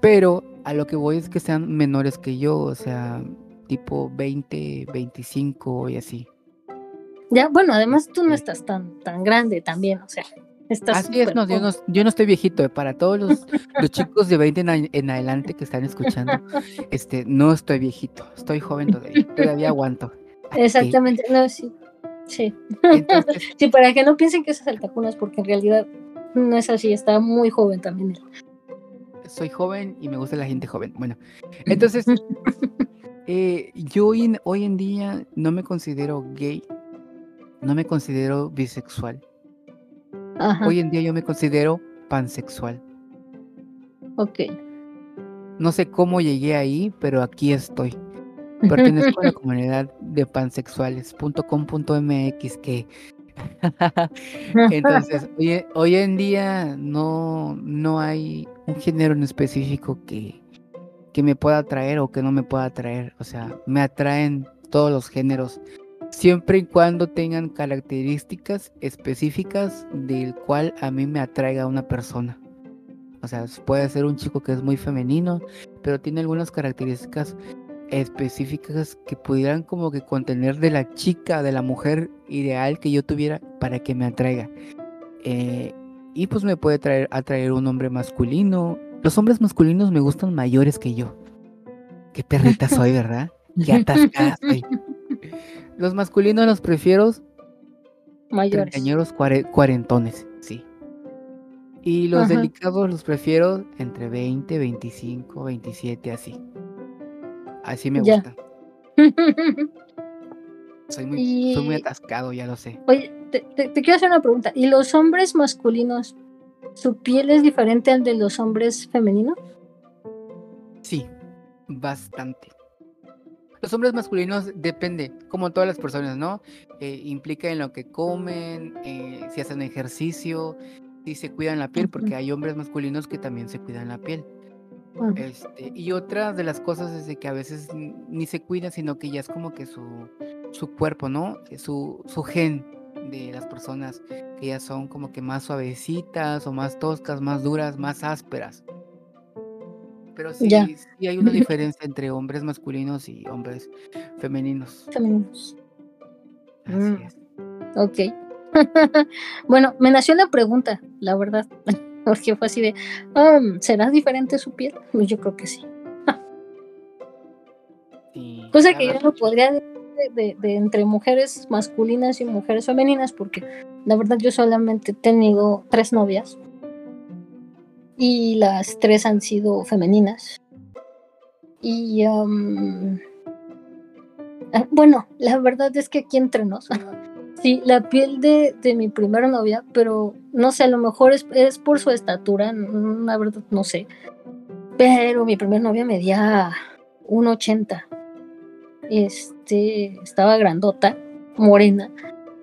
Pero a lo que voy es que sean menores que yo. O sea, tipo 20, 25 y así. Ya, bueno, además tú no Este, estás tan, tan grande también, o sea, Así es, no, yo, no, joven. yo no estoy viejito. eh, Para todos los, los chicos de 20 en, adelante que están escuchando, este, no estoy viejito. Estoy joven todavía. Todavía aguanto. Exactamente, no, sí, sí. Entonces, Sí, para que no piensen que es saltacunas, porque en realidad no es así, está muy joven también soy joven y me gusta la gente joven. Bueno, entonces, eh, yo hoy en, hoy en día no me considero gay. No me considero bisexual. Ajá, Hoy en día yo me considero pansexual. ok. No sé cómo llegué ahí, pero aquí estoy. Pertenezco a la comunidad de pansexuales.com.mx que entonces hoy, hoy, en día no, no hay un género en específico que, que me pueda atraer o que no me pueda atraer. O sea, me atraen todos los géneros, siempre y cuando tengan características específicas del cual a mí me atraiga una persona. O sea, puede ser un chico que es muy femenino, pero tiene algunas características específicas que pudieran como que contener de la chica, de la mujer ideal que yo tuviera para que me atraiga. Eh, y pues me puede traer, atraer un hombre masculino. Los hombres masculinos me gustan mayores que yo. Qué perrita soy, ¿verdad? Qué atascada soy. Los masculinos los prefiero mayores. cuarentones, sí. Y los delicados los prefiero entre 20, 25, 27, así. Así me gusta. soy, muy, muy atascado, ya lo sé. Oye, te, quiero hacer una pregunta. ¿Y los hombres masculinos, su piel es diferente al de los hombres femeninos? Sí, bastante. Los hombres masculinos depende, como todas las personas, ¿no? Eh, implica en lo que comen, eh, si hacen ejercicio, si se cuidan la piel, porque hay hombres masculinos que también se cuidan la piel. Este, y otra de las cosas es de que a veces ni se cuida, sino que ya es como que su, su cuerpo, ¿no? Eh, su, su gen de las personas que ya son como que más suavecitas o más toscas, más duras, más ásperas. Pero sí, sí hay una diferencia entre hombres masculinos y hombres femeninos. Femeninos. Así mm. es. Ok. bueno, me nació la pregunta, la verdad. Porque fue así de, um, ¿será diferente su piel? Pues yo creo que sí. Cosa que yo no podría decir de, entre mujeres masculinas y mujeres femeninas, porque la verdad yo solamente he tenido tres novias y las tres han sido femeninas. Y um, ah, bueno, la verdad es que aquí entre nos, Sí, la piel de, mi primera novia, pero no sé, a lo mejor es, es por su estatura, la verdad no sé. Pero mi primera novia medía 1,80. Este, estaba grandota, morena,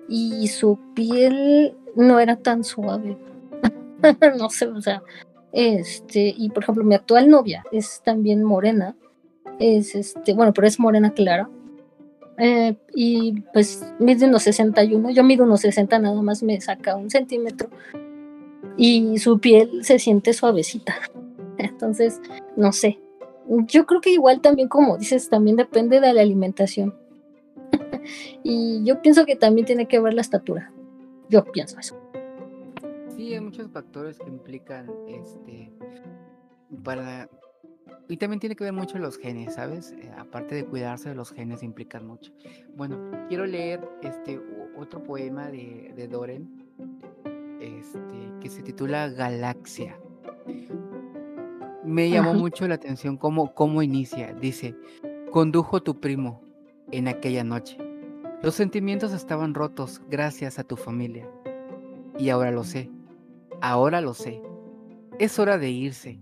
y su piel no era tan suave. no sé, o sea, este, y por ejemplo, mi actual novia es también morena. Es este, bueno, pero es morena clara eh, y pues mide unos 61, yo mido unos 60, nada más me saca un centímetro y su piel se siente suavecita. Entonces, no sé. Yo creo que igual también, como dices, también depende de la alimentación. y yo pienso que también tiene que ver la estatura. Yo pienso eso. Sí, hay muchos factores que implican este para y también tiene que ver mucho los genes, ¿sabes? Eh, aparte de cuidarse, de los genes implican mucho. Bueno, quiero leer este otro poema de, de Doren, este, que se titula Galaxia. Me llamó mucho la atención cómo, cómo inicia. Dice, condujo tu primo en aquella noche. Los sentimientos estaban rotos gracias a tu familia. Y ahora lo sé. Ahora lo sé. Es hora de irse.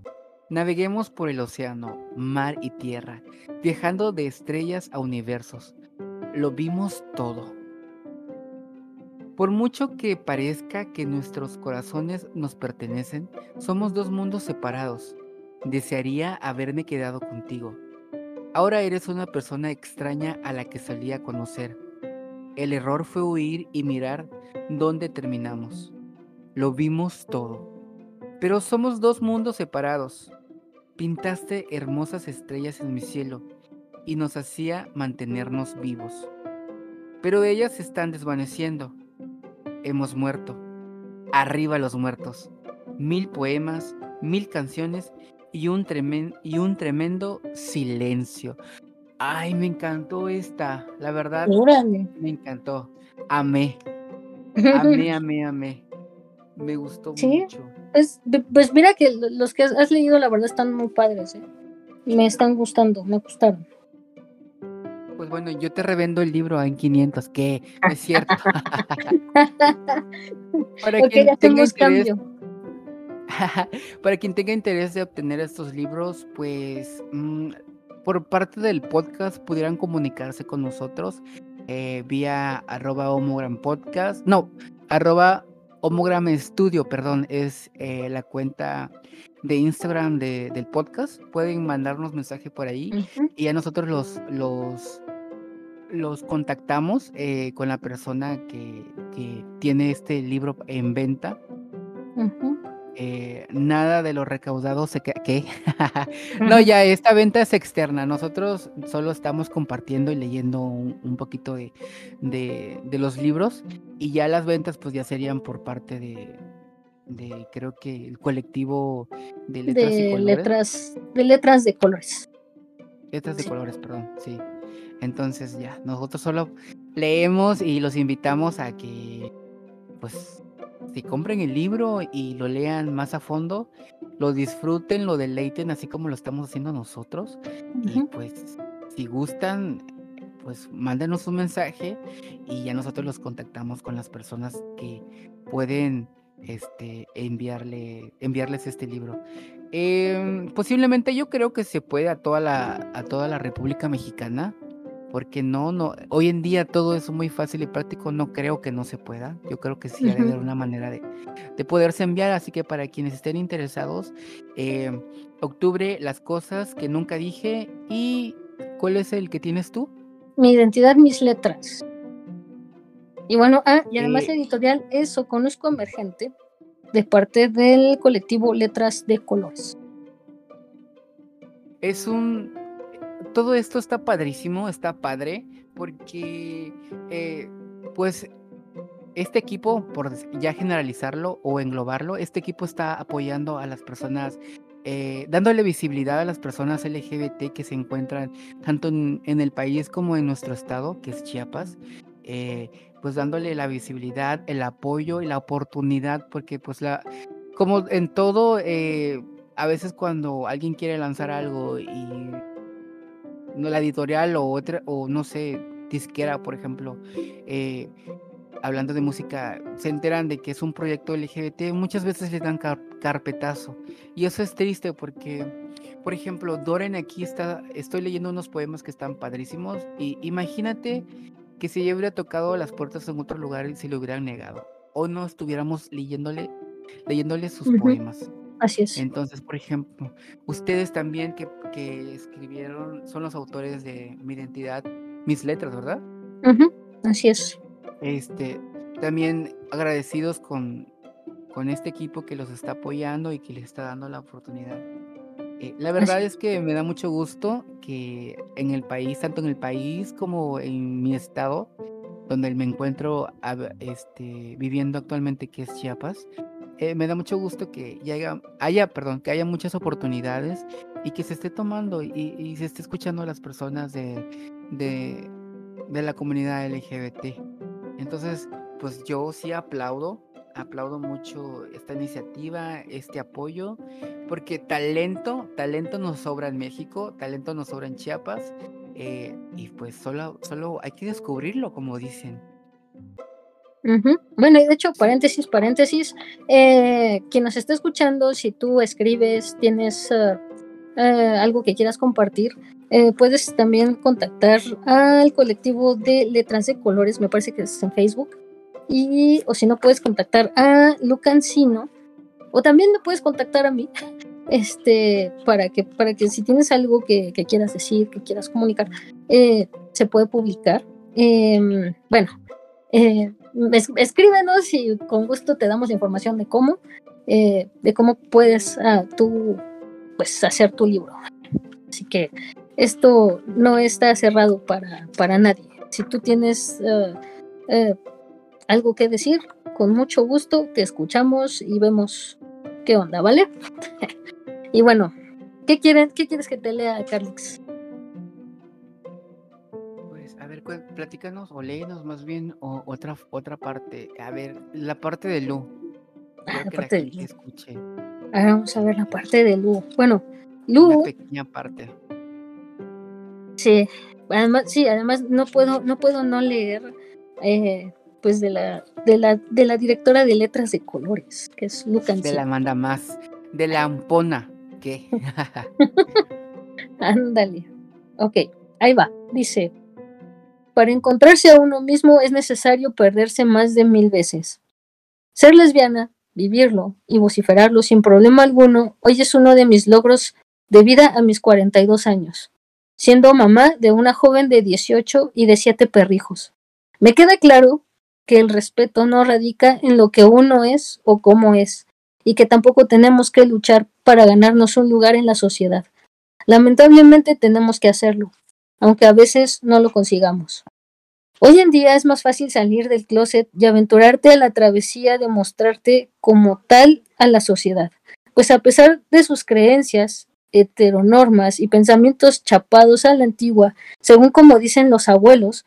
Naveguemos por el océano, mar y tierra, viajando de estrellas a universos. Lo vimos todo. Por mucho que parezca que nuestros corazones nos pertenecen, somos dos mundos separados. Desearía haberme quedado contigo. Ahora eres una persona extraña a la que solía conocer. El error fue huir y mirar dónde terminamos. Lo vimos todo. Pero somos dos mundos separados. Pintaste hermosas estrellas en mi cielo y nos hacía mantenernos vivos. Pero ellas se están desvaneciendo. Hemos muerto. Arriba los muertos. Mil poemas, mil canciones y un, y un tremendo silencio. Ay, me encantó esta. La verdad, me encantó. Amé. Amé, amé, amé. Me gustó mucho. Pues, pues mira que los que has leído la verdad están muy padres, ¿eh? Me están gustando, me gustaron. Pues bueno, yo te revendo el libro en 500, que es cierto. para que tenga interés, Para quien tenga interés de obtener estos libros, pues mm, por parte del podcast pudieran comunicarse con nosotros eh, vía arroba homogram podcast. No, arroba homogram studio, perdón, es eh, la cuenta de Instagram del podcast. Pueden mandarnos mensaje por ahí y a nosotros los, los, los contactamos eh, con la persona que, que, tiene este libro en venta. Eh, nada de lo recaudado se queda. ¿Qué? no, ya esta venta es externa. Nosotros solo estamos compartiendo y leyendo un, poquito de, de, los libros y ya las ventas pues ya serían por parte de, de creo que el colectivo de letras de colores. letras de letras de colores. Letras de colores, perdón, sí. Entonces ya, nosotros solo leemos y los invitamos a que pues si compren el libro y lo lean más a fondo, lo disfruten, lo deleiten, así como lo estamos haciendo nosotros. Y pues, si gustan, pues mándenos un mensaje y ya nosotros los contactamos con las personas que pueden este, enviarle, enviarles este libro. Em, posiblemente yo creo que se puede a toda la, a toda la República Mexicana porque no, no, hoy en día todo es muy fácil y práctico, no creo que no se pueda, yo creo que sí hay una manera de, de, poderse enviar, así que para quienes estén interesados, eh, octubre, las cosas que nunca dije y ¿cuál es el que tienes tú? Mi identidad, mis letras. Y bueno, ah, y además la eh editorial es Soconusco Emergente, de parte del colectivo Letras de Colores. Es un todo esto está padrísimo, está padre, porque eh, pues este equipo, por ya generalizarlo o englobarlo, este equipo está apoyando a las personas, eh, dándole visibilidad a las personas LGBT que se encuentran tanto en, el país como en nuestro estado, que es Chiapas. Eh, pues dándole la visibilidad, el apoyo y la oportunidad, porque pues la, como en todo, a veces cuando alguien quiere lanzar algo y la editorial o otra, o no sé, disquera, por ejemplo, eh, hablando de música, se enteran de que es un proyecto LGBT, muchas veces le dan carpetazo. Y eso es triste porque, por ejemplo, Doren aquí está, estoy leyendo unos poemas que están padrísimos y imagínate que si yo hubiera tocado las puertas en otro lugar y se lo hubieran negado. O no estuviéramos leyéndole, leyéndole sus poemas. Así es. Entonces, por ejemplo, ustedes también que, que escribieron, son los autores de Mi Identidad, Mis Letras, ¿verdad? Así es. Este, también agradecidos con, con este equipo que los está apoyando y que les está dando la oportunidad. Eh, la verdad es que me da mucho gusto que en el país, tanto en el país como en mi estado, donde me encuentro este, viviendo actualmente, que es Chiapas, eh, me da mucho gusto que haya, haya, perdón, que haya muchas oportunidades y que se esté tomando y, se esté escuchando a las personas de, de, la comunidad LGBT. Entonces, pues yo sí aplaudo, aplaudo mucho esta iniciativa, este apoyo, porque talento, talento nos sobra en México, talento nos sobra en Chiapas, eh, y pues solo, solo hay que descubrirlo, como dicen. Bueno, y de hecho, paréntesis, paréntesis, eh, quien nos está escuchando, si tú escribes, tienes eh, eh, algo que quieras compartir, puedes también contactar al colectivo de Letras de Colores, me parece que es en Facebook, y o si no, puedes contactar a Lucancino, o también me puedes contactar a mí, este, para que, para que si tienes algo que, que quieras decir, que quieras comunicar, se puede publicar. Em, bueno, eh, escríbenos y con gusto te damos información de cómo, eh, de cómo puedes ah, tú pues hacer tu libro. Así que esto no está cerrado para, para nadie. Si tú tienes ah, eh, algo que decir, con mucho gusto te escuchamos y vemos qué onda, ¿vale? y bueno, ¿qué, quieren, ¿qué quieres que te lea, Carlix? platícanos o léenos más bien otra, otra parte. A ver, la parte de Lu. Ah, la parte de Lu. Escuche. vamos a ver la parte de Lu. Bueno, Lu. Una pequeña parte. Sí, además, sí, además no puedo, no puedo no leer eh, pues de la, de la, de la directora de letras de colores, que es Lucan. De la manda más, de la ampona, ¿qué? Ándale. Ok, ahí va. Dice, para encontrarse a uno mismo es necesario perderse más de mil veces. Ser lesbiana, vivirlo y vociferarlo sin problema alguno, hoy es uno de mis logros de vida a mis 42 años, siendo mamá de una joven de 18 y de siete perrijos. Me queda claro que el respeto no radica en lo que uno es o cómo es, y que tampoco tenemos que luchar para ganarnos un lugar en la sociedad. Lamentablemente tenemos que hacerlo, aunque a veces no lo consigamos. Hoy en día es más fácil salir del closet y aventurarte a la travesía de mostrarte como tal a la sociedad, pues a pesar de sus creencias, heteronormas y pensamientos chapados a la antigua, según como dicen los abuelos,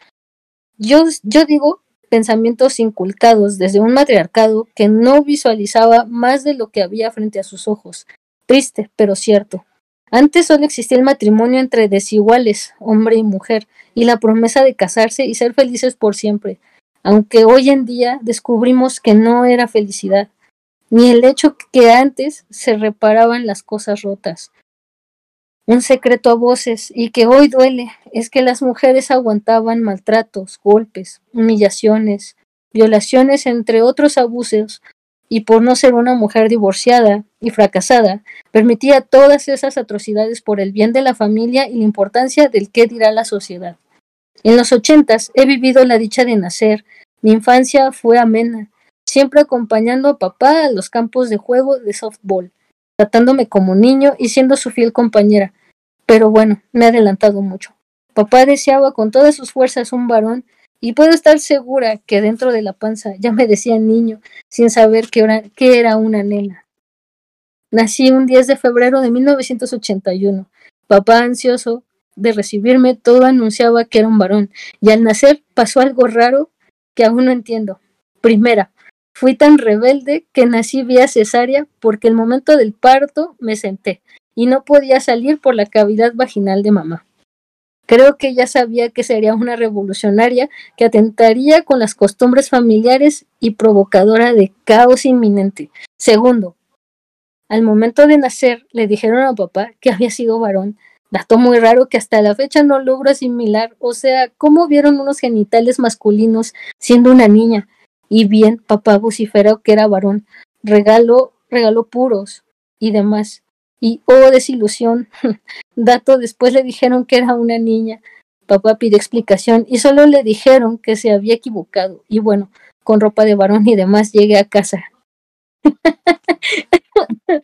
yo, yo digo pensamientos inculcados desde un matriarcado que no visualizaba más de lo que había frente a sus ojos. Triste, pero cierto. Antes solo existía el matrimonio entre desiguales, hombre y mujer, y la promesa de casarse y ser felices por siempre, aunque hoy en día descubrimos que no era felicidad, ni el hecho que antes se reparaban las cosas rotas. Un secreto a voces y que hoy duele es que las mujeres aguantaban maltratos, golpes, humillaciones, violaciones, entre otros abusos, y por no ser una mujer divorciada y fracasada, permitía todas esas atrocidades por el bien de la familia y la importancia del qué dirá la sociedad. En los ochentas he vivido la dicha de nacer. Mi infancia fue amena, siempre acompañando a papá a los campos de juego de softball, tratándome como niño y siendo su fiel compañera. Pero bueno, me he adelantado mucho. Papá deseaba con todas sus fuerzas un varón y puedo estar segura que dentro de la panza ya me decía niño, sin saber que era, que era una nena. Nací un 10 de febrero de 1981. Papá ansioso de recibirme todo anunciaba que era un varón, y al nacer pasó algo raro que aún no entiendo. Primera, fui tan rebelde que nací vía cesárea porque el momento del parto me senté y no podía salir por la cavidad vaginal de mamá. Creo que ya sabía que sería una revolucionaria que atentaría con las costumbres familiares y provocadora de caos inminente. Segundo, al momento de nacer le dijeron a papá que había sido varón, dato muy raro que hasta la fecha no logro asimilar, o sea, ¿cómo vieron unos genitales masculinos siendo una niña? Y bien, papá vociferó que era varón, regaló, regaló puros y demás y oh desilusión. Dato después le dijeron que era una niña. Papá pidió explicación y solo le dijeron que se había equivocado. Y bueno, con ropa de varón y demás llegué a casa.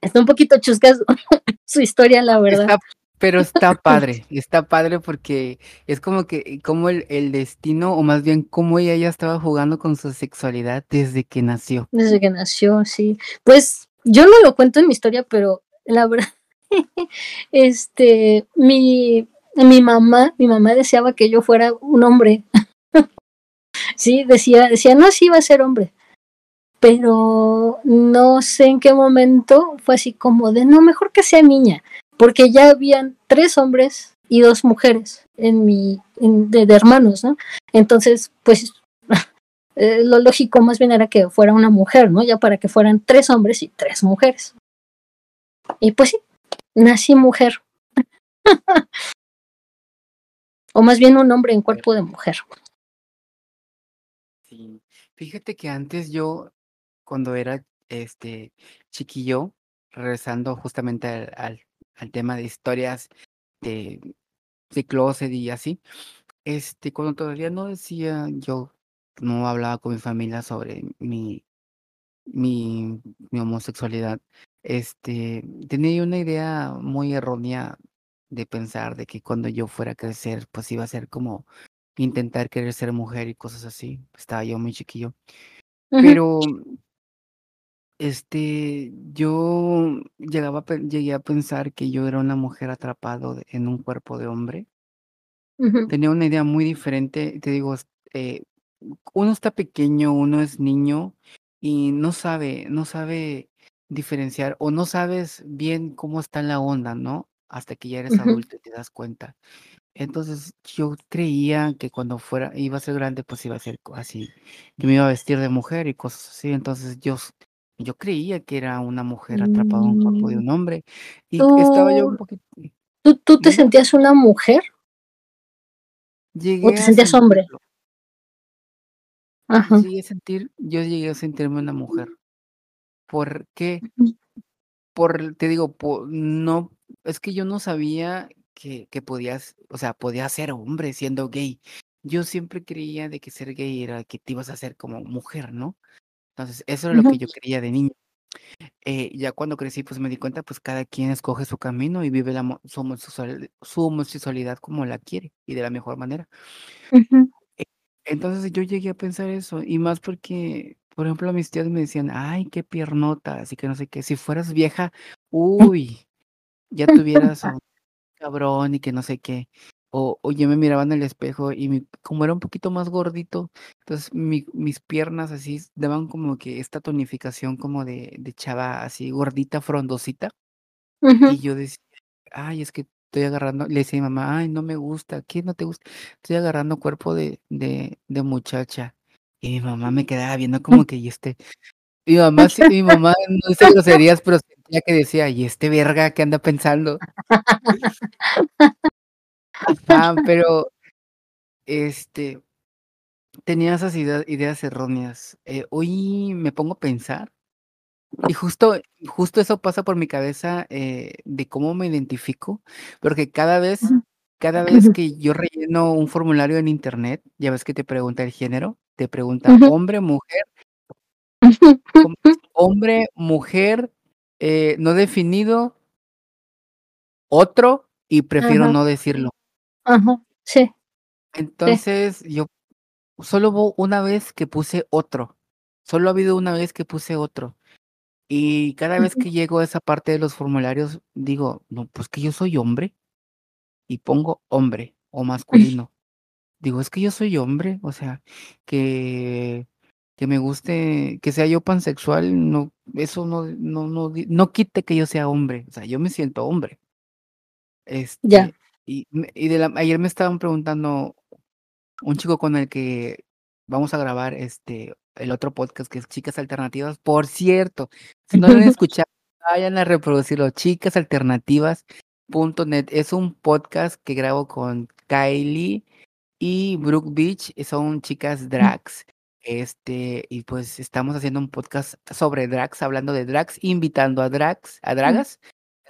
está un poquito chuscas su historia, la verdad. pero está padre, está padre porque es como que, como el, el, destino, o más bien como ella ya estaba jugando con su sexualidad desde que nació. Desde que nació, sí. Pues yo no lo cuento en mi historia, pero la verdad, este, mi, mi mamá, mi mamá deseaba que yo fuera un hombre. sí, decía, decía, no, sí iba a ser hombre. Pero no sé en qué momento fue así como de, no, mejor que sea niña, porque ya habían tres hombres y dos mujeres en mi, de, de hermanos, ¿no? Entonces, pues eh, lo lógico más bien era que fuera una mujer, ¿no? Ya para que fueran tres hombres y tres mujeres. Y pues sí, nací mujer. o más bien un hombre en cuerpo de mujer. Sí. Fíjate que antes yo, cuando era este chiquillo, regresando justamente al, al, al tema de historias de, de closet y así, este, cuando todavía no decía yo no hablaba con mi familia sobre mi, mi, mi homosexualidad, este, tenía una idea muy errónea de pensar de que cuando yo fuera a crecer, pues iba a ser como intentar querer ser mujer y cosas así. Estaba yo muy chiquillo. Pero este, yo llegaba, llegué a pensar que yo era una mujer atrapado en un cuerpo de hombre. Tenía una idea muy diferente, te digo, eh, uno está pequeño, uno es niño y no sabe, no sabe diferenciar o no sabes bien cómo está la onda, ¿no? Hasta que ya eres adulto y te das cuenta. Entonces yo creía que cuando fuera, iba a ser grande, pues iba a ser así, que me iba a vestir de mujer y cosas así. Entonces yo, yo creía que era una mujer atrapada en un cuerpo de Mm. un hombre. Y estaba yo un ¿Tú, poquito... tú, tú te sentías una mujer o te sentías hombre? Ajá. Llegué a sentir, yo llegué a sentirme una mujer. ¿Por qué? Por, te digo, po- no, es que yo no sabía que, que podías, o sea, podías ser hombre siendo gay. Yo siempre creía de que ser gay era que te ibas a hacer como mujer, ¿no? Entonces, eso era lo que yo creía de niño. Eh, ya cuando crecí, pues me di cuenta, pues cada quien escoge su camino y vive la, su, homosexual- su homosexualidad como la quiere y de la mejor manera. Ujú. E- Entonces yo llegué a pensar eso, y más porque, por ejemplo, mis tías me decían, ay, qué piernota, así que no sé qué, si fueras vieja, uy, ya tuvieras un cabrón y que no sé qué. O, o yo me miraba en el espejo y mi- como era un poquito más gordito, entonces mi- mis piernas así daban como que esta tonificación como de, de chava así gordita, frondosita. Y yo decía, ay, es que estoy agarrando, le decía a mi mamá, ay, no me gusta, ¿qué no te gusta? Estoy agarrando cuerpo de, de, muchacha. Y mi mamá me quedaba viendo como que, y este, mi mamá, sí- mi mamá no dice groserías, pero sentía que decía, y este verga, ¿qué anda pensando? Ajá, pero, este, tenía esas idea- ideas erróneas. Eh, hoy me pongo a pensar, y justo, justo eso pasa por mi cabeza eh, de cómo me identifico, porque cada vez, cada vez que yo relleno un formulario en internet, ya ves que te pregunta el género, te pregunta hombre, mujer, hombre, mujer, eh, no definido, otro, y prefiero Ajá. no decirlo. Ajá. Sí, sí. Entonces, yo solo hubo una vez que puse otro, solo ha habido una vez que puse otro. Y cada vez que llego a esa parte de los formularios, digo, no, pues que yo soy hombre y pongo hombre o masculino. Digo, es que yo soy hombre, o sea, que, que me guste, que sea yo pansexual, no, eso no, no, no, no quite que yo sea hombre, o sea, yo me siento hombre. Ya. Este, y, me- y de la, ayer me estaban preguntando un chico con el que vamos a grabar este el otro podcast que es Chicas Alternativas. Por cierto, si no lo han escuchado, vayan a reproducirlo. Chicasalternativas.net es un podcast que grabo con Kylie y Brooke Beach. Son chicas drags. Este, y pues estamos haciendo un podcast sobre drags, hablando de drags, invitando a drags, a dragas.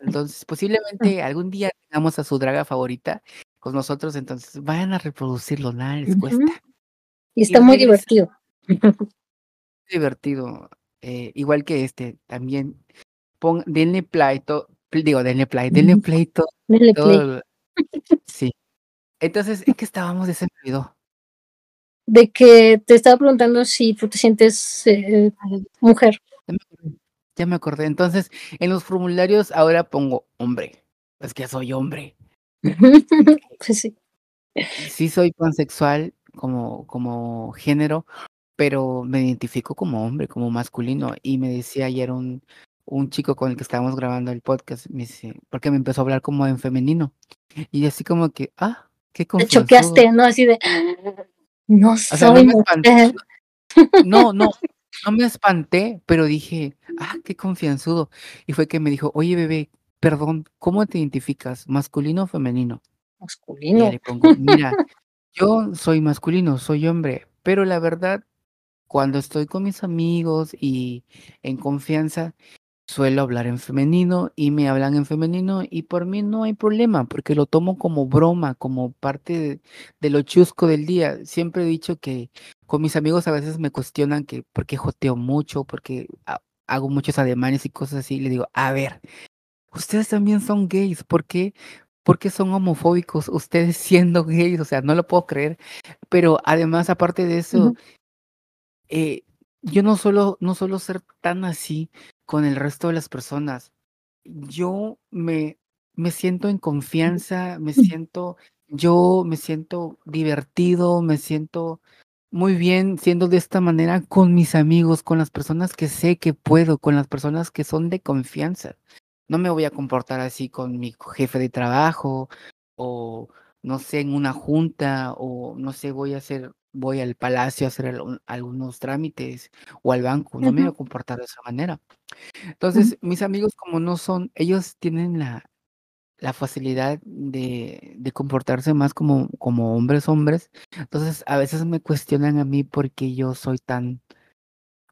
Entonces, posiblemente algún día tengamos a su draga favorita con nosotros, entonces vayan a reproducirlo, nada les cuesta. Y está Y muy divertido. divertido, eh, igual que este, también pon, denle play, to- digo, denle play, denle play to- Denle play. todo, sí. Entonces, ¿en qué estábamos? Ya se me olvidó. De que te estaba preguntando si tú te sientes eh, mujer. Ya me acordé, ya me acordé. Entonces, en los formularios ahora pongo hombre, es que soy hombre. Pues sí. Sí soy pansexual como, como género, pero me identifico como hombre, como masculino. Y me decía ayer un, un chico con el que estábamos grabando el podcast, me dice, porque me empezó a hablar como en femenino. Y así como que, ah, qué Te choqueaste, ¿no? Así de, no O sea, no soy me espanté, mujer. no, no, no me espanté, pero dije, ah, qué confianzudo. Y fue que me dijo, oye, bebé, perdón, ¿cómo te identificas? ¿Masculino o femenino? Y Masculino. le pongo, mira, yo soy masculino, soy hombre, pero la verdad, cuando estoy con mis amigos y en confianza, suelo hablar en femenino y me hablan en femenino y por mí no hay problema, porque lo tomo como broma, como parte de, de lo chusco del día. Siempre he dicho que con mis amigos a veces me cuestionan que por qué joteo mucho, porque ha- hago muchos ademanes y cosas así, y le digo, a ver, ustedes también son gays, ¿por qué? ¿Por qué son homofóbicos ustedes siendo gays? O sea, no lo puedo creer. Pero además, aparte de eso. Eh, yo no suelo, no suelo ser tan así con el resto de las personas. Yo me, me siento en confianza, me siento, yo me siento divertido, me siento muy bien siendo de esta manera con mis amigos, con las personas que sé que puedo, con las personas que son de confianza. No me voy a comportar así con mi jefe de trabajo o, no sé, en una junta o no sé, voy a hacer, voy al palacio a hacer algunos trámites o al banco, no me voy a comportar de esa manera. Entonces, mis amigos como no son, ellos tienen la, la facilidad de, de comportarse más como, como hombres, hombres. Entonces, a veces me cuestionan a mí porque yo soy tan,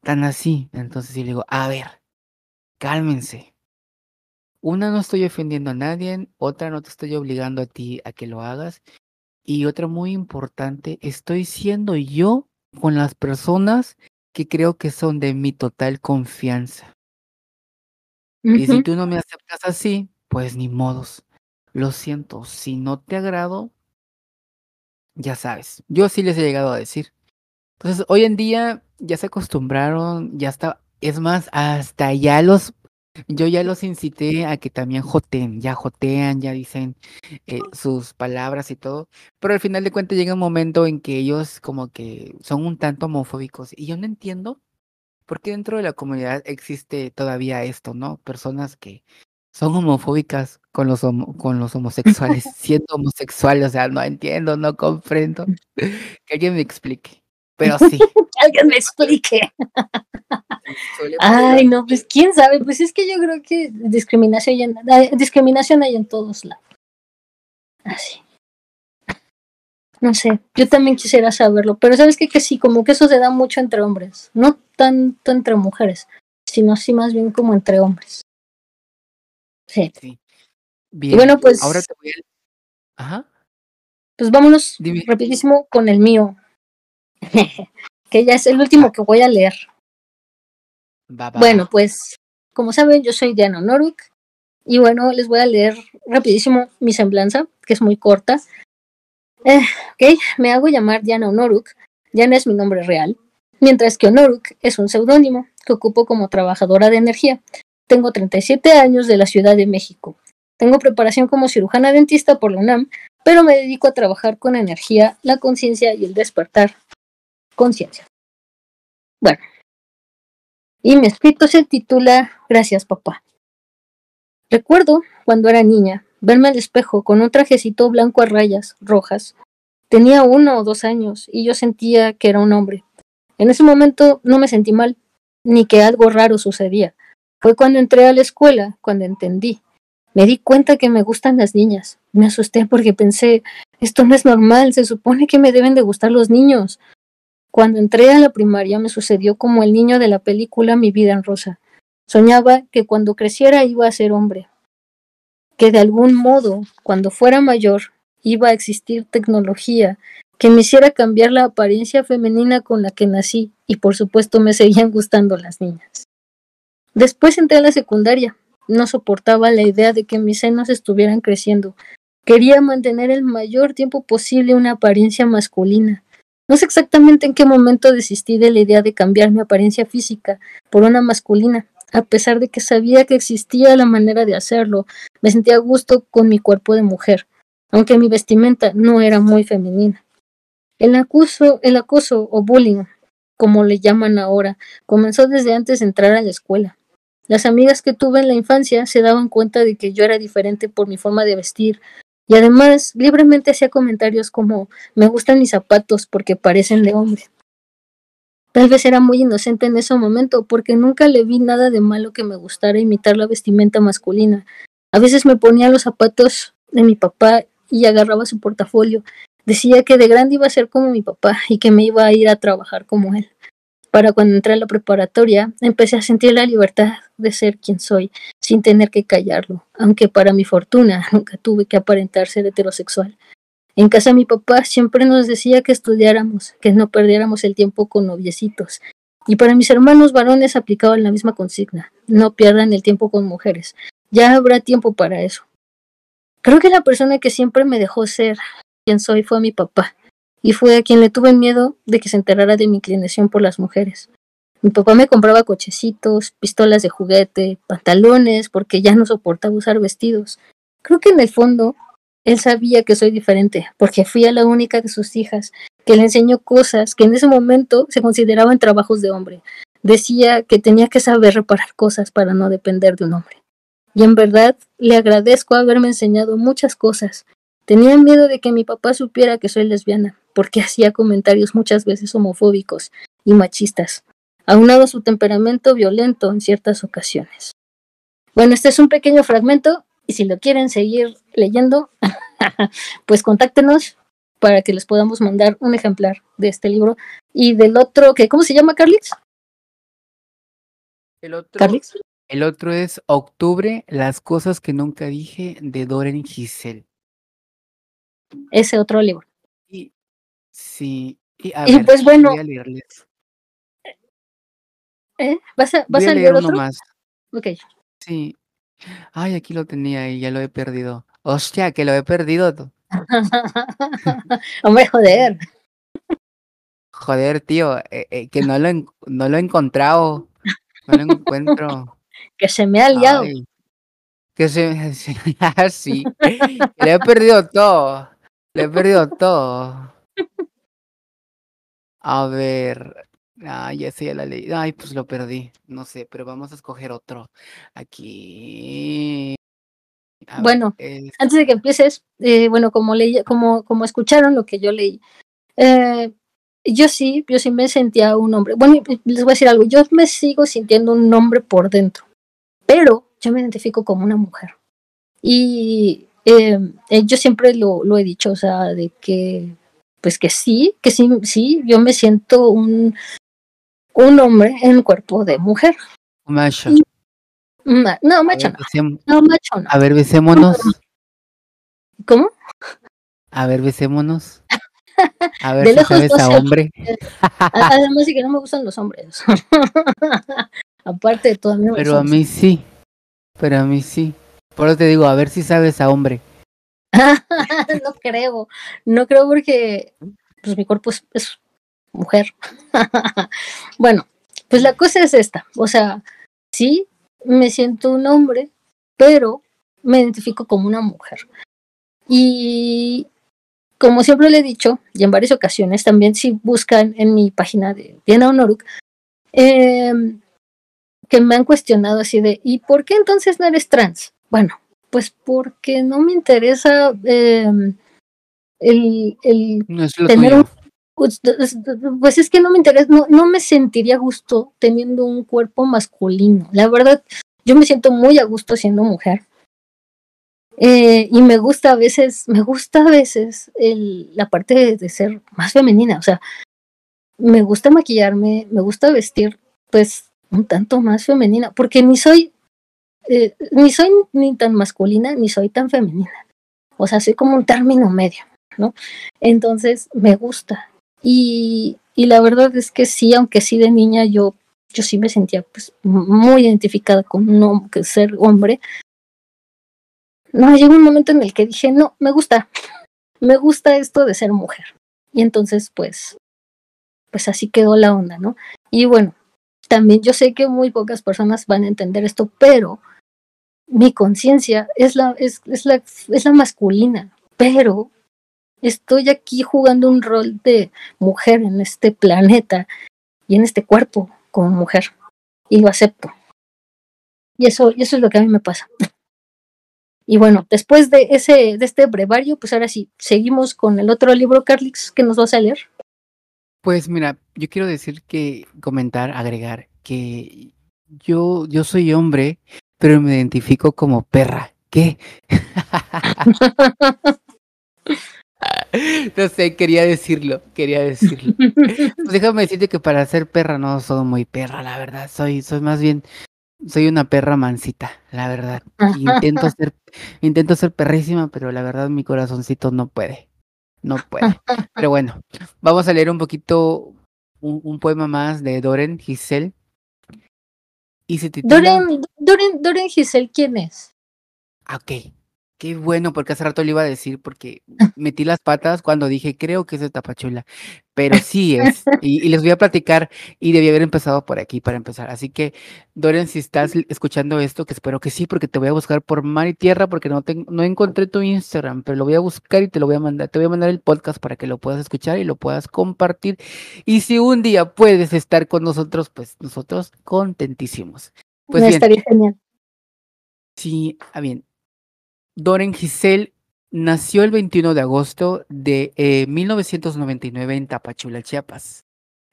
tan así. Entonces, yo digo, a ver, cálmense. Una, no estoy ofendiendo a nadie. Otra, no te estoy obligando a ti a que lo hagas. Y otra muy importante, estoy siendo yo con las personas que creo que son de mi total confianza. Y si tú no me aceptas así, pues ni modos. Lo siento, si no te agrado, ya sabes. Yo sí les he llegado a decir. Entonces, hoy en día ya se acostumbraron, ya está. Es más, hasta ya los. Yo ya los incité a que también joteen, ya jotean, ya dicen eh, sus palabras y todo. Pero al final de cuentas llega un momento en que ellos como que son un tanto homofóbicos. Y yo no entiendo por qué dentro de la comunidad existe todavía esto, ¿no? Personas que son homofóbicas con los, con los homosexuales, siendo homosexuales, o sea, no entiendo, no comprendo. Que alguien me explique. Pero sí. que alguien me explique. Ay, no, pues quién sabe, pues es que yo creo que discriminación hay en, discriminación hay en todos lados. Así. No sé, yo también quisiera saberlo, pero sabes que, que sí, como que eso se da mucho entre hombres, no tanto entre mujeres, sino así más bien como entre hombres. Sí. Bien. bueno, pues. Ahora te voy a... Ajá. Pues vámonos rapidísimo con el mío. que ya es el último que voy a leer. bueno, pues, como saben, yo soy Diana Norwick. Y bueno, les voy a leer rapidísimo mi semblanza, que es muy corta. Eh, ok, me hago llamar Diana Onoruk. Diana es mi nombre real, mientras que Onoruk es un seudónimo que ocupo como trabajadora de energía. Tengo 37 años de la Ciudad de México. Tengo preparación como cirujana dentista por la UNAM, pero me dedico a trabajar con energía, la conciencia y el despertar conciencia. Bueno, y mi escrito se titula Gracias papá. Recuerdo, cuando era niña, verme al espejo con un trajecito blanco a rayas rojas. Tenía uno o dos años y yo sentía que era un hombre. En ese momento no me sentí mal, ni que algo raro sucedía. Fue cuando entré a la escuela, cuando entendí. Me di cuenta que me gustan las niñas. Me asusté porque pensé, esto no es normal, se supone que me deben de gustar los niños. Cuando entré a la primaria me sucedió como el niño de la película Mi vida en rosa. Soñaba que cuando creciera iba a ser hombre, que de algún modo, cuando fuera mayor, iba a existir tecnología que me hiciera cambiar la apariencia femenina con la que nací y por supuesto me seguían gustando las niñas. Después entré a la secundaria. No soportaba la idea de que mis senos estuvieran creciendo. Quería mantener el mayor tiempo posible una apariencia masculina. No sé exactamente en qué momento desistí de la idea de cambiar mi apariencia física por una masculina, a pesar de que sabía que existía la manera de hacerlo. Me sentía a gusto con mi cuerpo de mujer, aunque mi vestimenta no era muy femenina. El acoso, el acoso o bullying, como le llaman ahora, comenzó desde antes de entrar a la escuela. Las amigas que tuve en la infancia se daban cuenta de que yo era diferente por mi forma de vestir y además libremente hacía comentarios como me gustan mis zapatos porque parecen de hombre. Tal vez era muy inocente en ese momento porque nunca le vi nada de malo que me gustara imitar la vestimenta masculina. A veces me ponía los zapatos de mi papá y agarraba su portafolio. Decía que de grande iba a ser como mi papá y que me iba a ir a trabajar como él para cuando entré a la preparatoria, empecé a sentir la libertad de ser quien soy, sin tener que callarlo, aunque para mi fortuna nunca tuve que aparentar ser heterosexual. En casa mi papá siempre nos decía que estudiáramos, que no perdiéramos el tiempo con noviecitos. Y para mis hermanos varones aplicaban la misma consigna, no pierdan el tiempo con mujeres, ya habrá tiempo para eso. Creo que la persona que siempre me dejó ser quien soy fue mi papá, y fue a quien le tuve miedo de que se enterara de mi inclinación por las mujeres. Mi papá me compraba cochecitos, pistolas de juguete, pantalones, porque ya no soportaba usar vestidos. Creo que en el fondo él sabía que soy diferente, porque fui a la única de sus hijas que le enseñó cosas que en ese momento se consideraban trabajos de hombre. Decía que tenía que saber reparar cosas para no depender de un hombre. Y en verdad le agradezco haberme enseñado muchas cosas Tenía miedo de que mi papá supiera que soy lesbiana, porque hacía comentarios muchas veces homofóbicos y machistas, aunado a su temperamento violento en ciertas ocasiones. Bueno, este es un pequeño fragmento y si lo quieren seguir leyendo, pues contáctenos para que les podamos mandar un ejemplar de este libro y del otro, que ¿cómo se llama, Carlix? El otro, ¿Carlix? el otro es Octubre, las cosas que nunca dije de Doren Giselle. Ese otro libro. Y sí, y a Y ver, pues bueno, voy a leerles. ¿Eh? ¿Vas a, Voy vas a a leer leer uno más. Ok. Sí. Ay, aquí lo tenía y ya lo he perdido. Hostia, que lo he perdido. Hombre, joder. Joder, tío, eh, eh, que no lo, no lo he encontrado. No lo encuentro. Que se me ha liado. Ay, que se, sí, sí, que le he perdido todo. Le he perdido todo. A ver. Ay, ese ya la leí. Ay, pues lo perdí. No sé, pero vamos a escoger otro. Aquí. A ver, Bueno, es- Antes de que empieces, eh, bueno, como leí, como, como escucharon lo que yo leí, eh, yo sí, yo sí me sentía un hombre. Bueno, les voy a decir algo, yo me sigo sintiendo un hombre por dentro, pero yo me identifico como una mujer. Y eh, eh, yo siempre lo, lo he dicho, o sea, de que, pues que sí, que sí, sí, yo me siento un, un hombre en cuerpo de mujer. macho. Ma- No, macho ver, no, no, macho no. a ver, besémonos. ¿Cómo? A ver, besémonos. A ver De si lejos sabes no a hombre. Además de que no me gustan los hombres. Aparte de todo, a mí Pero a mí sí. Pero a mí sí. Por eso te digo, a ver si sabes a hombre. no creo. No creo porque pues, mi cuerpo es, es mujer. bueno, pues la cosa es esta. O sea, sí, me siento un hombre, pero me identifico como una mujer. Y como siempre le he dicho, y en varias ocasiones, también si buscan en mi página de Diana Honoruk, em, que me han cuestionado así de, ¿y por qué entonces no eres trans? Bueno, pues porque no me interesa em, el, el No Tener tuyo. Pues, es- pues es que no me interesa, no, me sentiría a gusto teniendo un cuerpo masculino. La verdad, yo me siento muy a gusto siendo mujer. Eh, y me gusta a veces, me gusta a veces el, la parte de, de ser más femenina. O sea, me gusta maquillarme, me gusta vestir, pues, un tanto más femenina, porque ni soy, eh, ni soy ni tan masculina, ni soy tan femenina. O sea, soy como un término medio, ¿no? Entonces, me gusta. Y, la verdad es que sí, aunque sí de niña yo, yo sí me sentía pues muy identificada con que ser hombre. No, llegó un momento en el que dije, no, me gusta, me gusta esto de ser mujer. Y entonces, pues, pues así quedó la onda, ¿no? Y bueno, también yo sé que muy pocas personas van a entender esto, pero mi conciencia es la, es, es, la, es la masculina, pero estoy aquí jugando un rol de mujer en este planeta y en este cuerpo como mujer y lo acepto. Y eso, y eso es lo que a mí me pasa. Y bueno, después de ese, de este brevario, pues ahora sí, seguimos con el otro libro, Carlix, que nos vas a leer. Pues mira, yo quiero decir que, comentar, agregar, que yo, yo soy hombre, pero me identifico como perra. ¿Qué? No sé, quería decirlo, quería decirlo. Pues déjame decirte que para ser perra no soy muy perra, la verdad. Soy, soy más bien, soy una perra mansita, la verdad. Intento ser, intento ser perrísima, pero la verdad mi corazoncito no puede. No puede. Pero bueno, vamos a leer un poquito un, un poema más de Doren Giselle. Y se titula. Doren, Doren, Doren Giselle, ¿quién es? Ah, Ok. Qué bueno, porque hace rato le iba a decir, porque metí las patas cuando dije, creo que es de Tapachula. Pero sí es. Y, y les voy a platicar, y debí haber empezado por aquí para empezar. Así que, Dorian, si estás escuchando esto, que espero que sí, porque te voy a buscar por mar y tierra, porque no, tengo, no encontré tu Instagram, pero lo voy a buscar y te lo voy a mandar. Te voy a mandar el podcast para que lo puedas escuchar y lo puedas compartir. Y si un día puedes estar con nosotros, pues nosotros contentísimos. Pues bien, Estaría genial. Sí, ah, bien. Doren Giselle nació el 21 de agosto de eh, 1999 en Tapachula, Chiapas.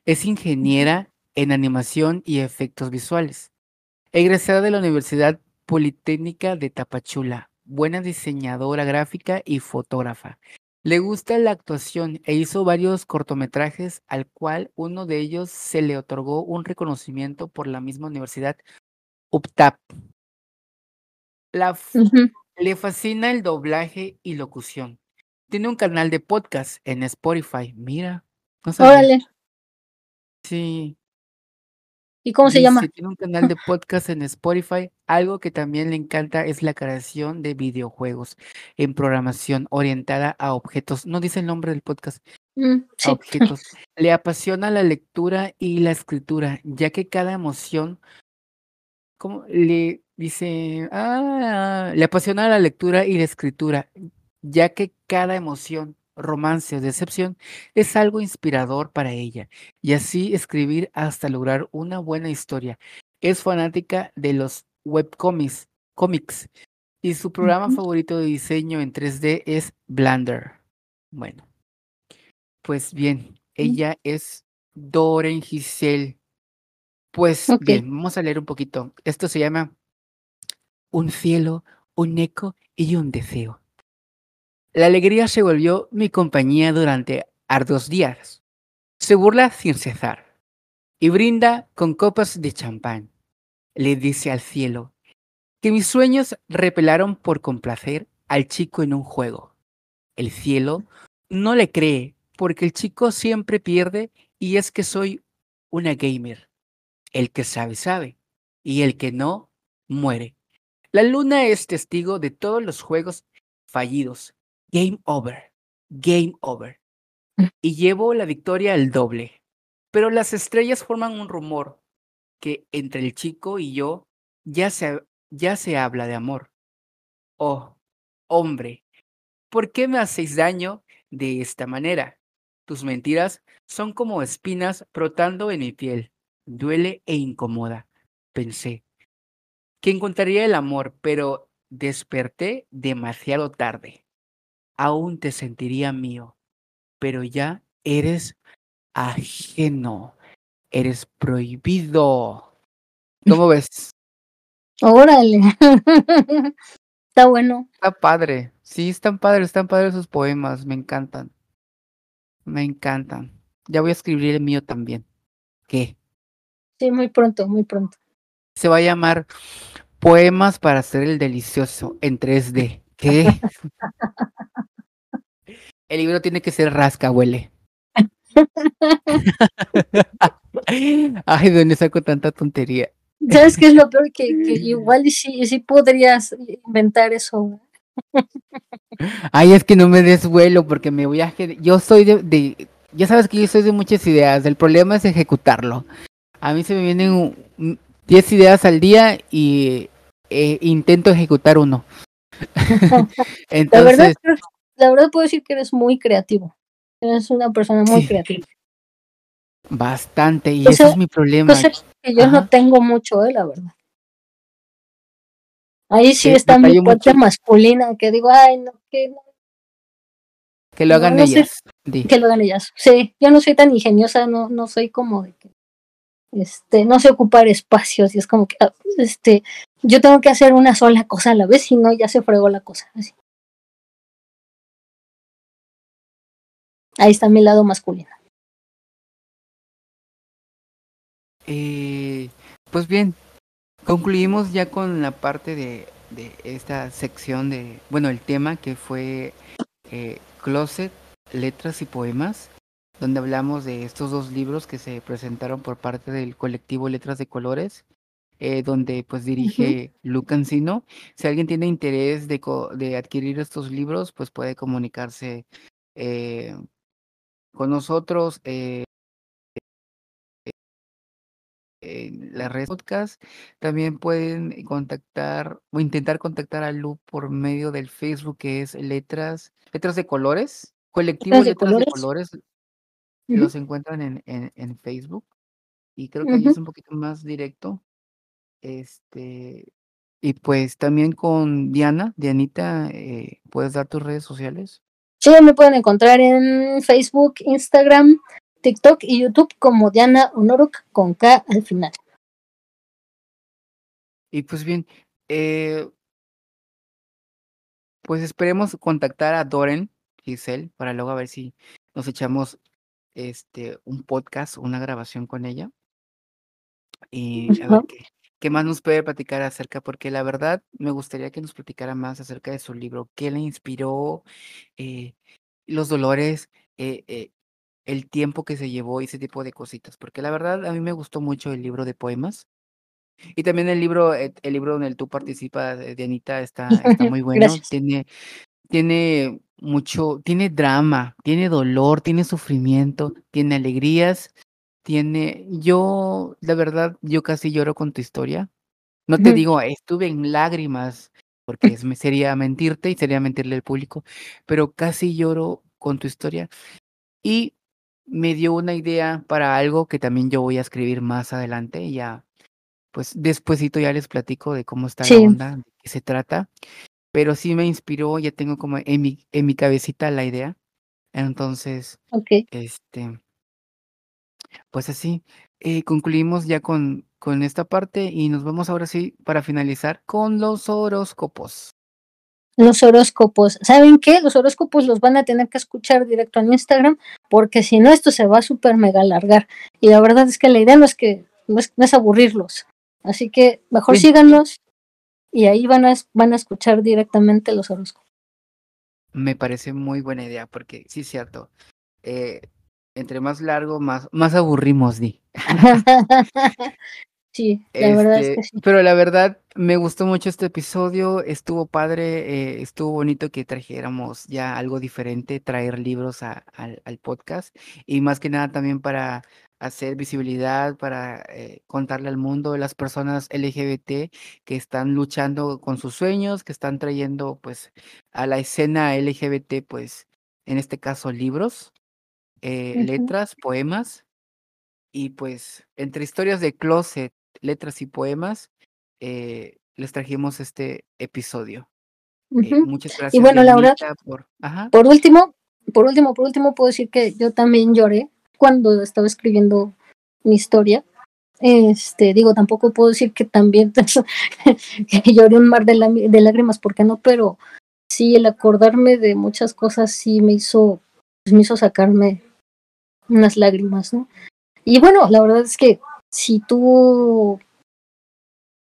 Es ingeniera en animación y efectos visuales. Egresada de la Universidad Politécnica de Tapachula, buena diseñadora gráfica y fotógrafa. Le gusta la actuación e hizo varios cortometrajes, al cual uno de ellos se le otorgó un reconocimiento por la misma universidad, UPTAP. La. Le fascina el doblaje y locución. Tiene un canal de podcast en Spotify. Mira, no. Órale. Sí, ¿Y cómo se llama? tiene un canal de podcast en Spotify. Algo que también le encanta es la creación de videojuegos en programación orientada a objetos. No dice el nombre del podcast. Mm, a objetos. Le apasiona la lectura y la escritura, ya que cada emoción, ¿cómo le dice? Ah, le apasiona la lectura y la escritura, ya que cada emoción, romance o decepción es algo inspirador para ella, y así escribir hasta lograr una buena historia. Es fanática de los webcomics, cómics, y su programa favorito de diseño en 3D es Blender. Bueno. Pues bien, ella es Doren Giselle. Pues bien, vamos a leer un poquito. Esto se llama Un cielo, un eco y un deseo. La alegría se volvió mi compañía durante arduos días. Se burla sin cesar y brinda con copas de champán. Le dice al cielo que mis sueños repelaron por complacer al chico en un juego. El cielo no le cree porque el chico siempre pierde y es que soy una gamer. El que sabe, sabe. Y el que no, muere. La luna es testigo de todos los juegos fallidos. Game over. Game over. Y llevo la victoria al doble. Pero las estrellas forman un rumor que entre el chico y yo ya se, ya se habla de amor. Oh, hombre, ¿por qué me hacéis daño de esta manera? Tus mentiras son como espinas brotando en mi piel. Duele e incomoda. Pensé que encontraría el amor, pero desperté demasiado tarde. Aún te sentiría mío, pero ya eres ajeno. Eres prohibido. ¿Cómo ves? Órale. Está bueno. Está padre. Sí, están padres, están padres sus poemas. Me encantan. Me encantan. Ya voy a escribir el mío también. ¿Qué? Sí, muy pronto, muy pronto. Se va a llamar Poemas para hacer el delicioso en 3D. ¿Qué? El libro tiene que ser rasca, huele. Ay, ¿de dónde saco tanta tontería? ¿Sabes qué es lo peor? Que, que igual sí, sí podrías inventar eso. Ay, es que no me des vuelo porque me voy a... Yo soy de, de- Ya sabes que yo soy de muchas ideas. El problema es ejecutarlo. A mí se me vienen mm, 10 ideas al día y eh, intento ejecutar uno. La verdad, Entonces, la verdad puedo decir que eres muy creativo. Eres una persona muy Sí. creativa. bastante. Y ese es mi problema. Cosa que yo no tengo mucho, eh, la verdad. Ahí sí Sí, está mi parte masculina, que digo, ay, no, que, no, Que lo hagan no ellas. Que lo hagan ellas. Sí, yo no soy tan ingeniosa, no, no soy como de que, este, no sé ocupar espacios y es como que, ah, este, yo tengo que hacer una sola cosa a la vez, si no ya se fregó la cosa. así. Ahí está mi lado masculino. Eh, pues bien, concluimos ya con la parte de, de esta sección de, bueno, el tema que fue eh, Closet, Letras y Poemas, donde hablamos de estos dos libros que se presentaron por parte del colectivo Letras de Colores, eh, donde pues dirige Luca Encino. Si alguien tiene interés de, co- de adquirir estos libros, pues puede comunicarse eh, con nosotros. eh, en la red podcast. También pueden contactar o intentar contactar a Lu por medio del Facebook que es Letras, Letras de Colores, Colectivo Letras de Letras de Colores. Los encuentran en, en, en Facebook y creo que ahí es un poquito más directo. Este, Y pues también con Diana, Dianita, eh, ¿puedes dar tus redes sociales? Sí, me pueden encontrar en Facebook, Instagram, TikTok y YouTube como Diana Honoruk con K al final. Y pues bien, eh, pues esperemos contactar a Doren Giselle para luego a ver si nos echamos este un podcast, una grabación con ella. Y a ver qué, qué más nos puede platicar acerca, porque la verdad me gustaría que nos platicara más acerca de su libro, qué le inspiró, eh, los dolores, eh, eh, el tiempo que se llevó y ese tipo de cositas, porque la verdad a mí me gustó mucho el libro de poemas. Y también el libro, el libro donde tú participas, Dianita, está, está muy bueno. Tiene, tiene mucho, tiene drama, tiene dolor, tiene sufrimiento, tiene alegrías, tiene, yo, la verdad, yo casi lloro con tu historia. No te digo, estuve en lágrimas, porque me sería mentirte y sería mentirle al público, pero casi lloro con tu historia. Y me dio una idea para algo que también yo voy a escribir más adelante ya, pues despuesito ya les platico de cómo está la onda, de qué se trata pero sí me inspiró, ya tengo como en mi, en mi cabecita la idea. Entonces, este, pues así, eh, concluimos ya con, con esta parte y nos vamos ahora sí para finalizar con los horóscopos. Los horóscopos, ¿saben qué? Los horóscopos los van a tener que escuchar directo en Instagram porque si no esto se va a súper mega alargar. Y la verdad es que la idea no es que no es, aburrirlos. Así que mejor síganos, y ahí van a, van a escuchar directamente los horóscopos. Me parece muy buena idea porque sí es cierto. Eh, entre más largo, más, más aburrimos, Di. Sí, la verdad es este, que sí. Pero la verdad, me gustó mucho este episodio, estuvo padre, eh, estuvo bonito que trajéramos ya algo diferente, traer libros al, al, podcast y más que nada también para hacer visibilidad, para eh, contarle al mundo las personas LGBT que están luchando con sus sueños, que están trayendo pues a la escena LGBT pues en este caso libros, eh, letras, poemas y pues entre historias de closet letras y poemas, eh, les trajimos este episodio. Muchas gracias. Y bueno, Laura, por, por último, por último, por último, puedo decir que yo también lloré cuando estaba escribiendo mi historia. Este, digo, tampoco puedo decir que también que lloré un mar de, de lágrimas, porque no, pero sí, el acordarme de muchas cosas sí me hizo, pues me hizo sacarme unas lágrimas, ¿no? Y bueno, la verdad es que si tú,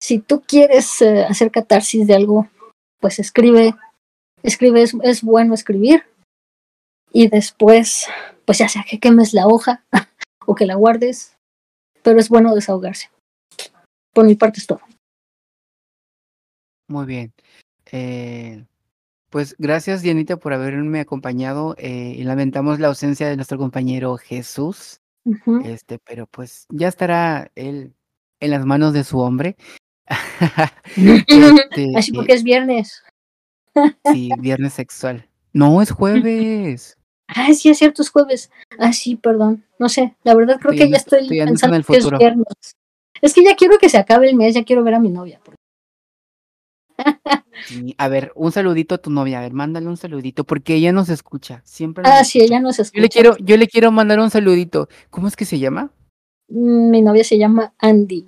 si tú quieres eh, hacer catarsis de algo, pues escribe, escribe, es, bueno escribir. Y después, pues ya sea que quemes la hoja o que la guardes, pero es bueno desahogarse. Por mi parte es todo. Muy bien. Eh, pues gracias, Dianita, por haberme acompañado. Eh, y lamentamos la ausencia de nuestro compañero Jesús. Este, pero pues ya estará él en las manos de su hombre. este, Así porque es viernes. sí, viernes sexual. No, es jueves. Ah, sí, es cierto, es jueves. Ah, sí, perdón. No sé, la verdad creo que ya estoy, pensando que es viernes. Es que ya quiero que se acabe el mes, ya quiero ver a mi novia. a ver, un saludito a tu novia, a ver, mándale un saludito, porque ella nos escucha, siempre. ah, sí, ella nos escucha. Yo le quiero, yo le quiero mandar un saludito. ¿Cómo es que se llama? Mm, mi novia se llama Andy.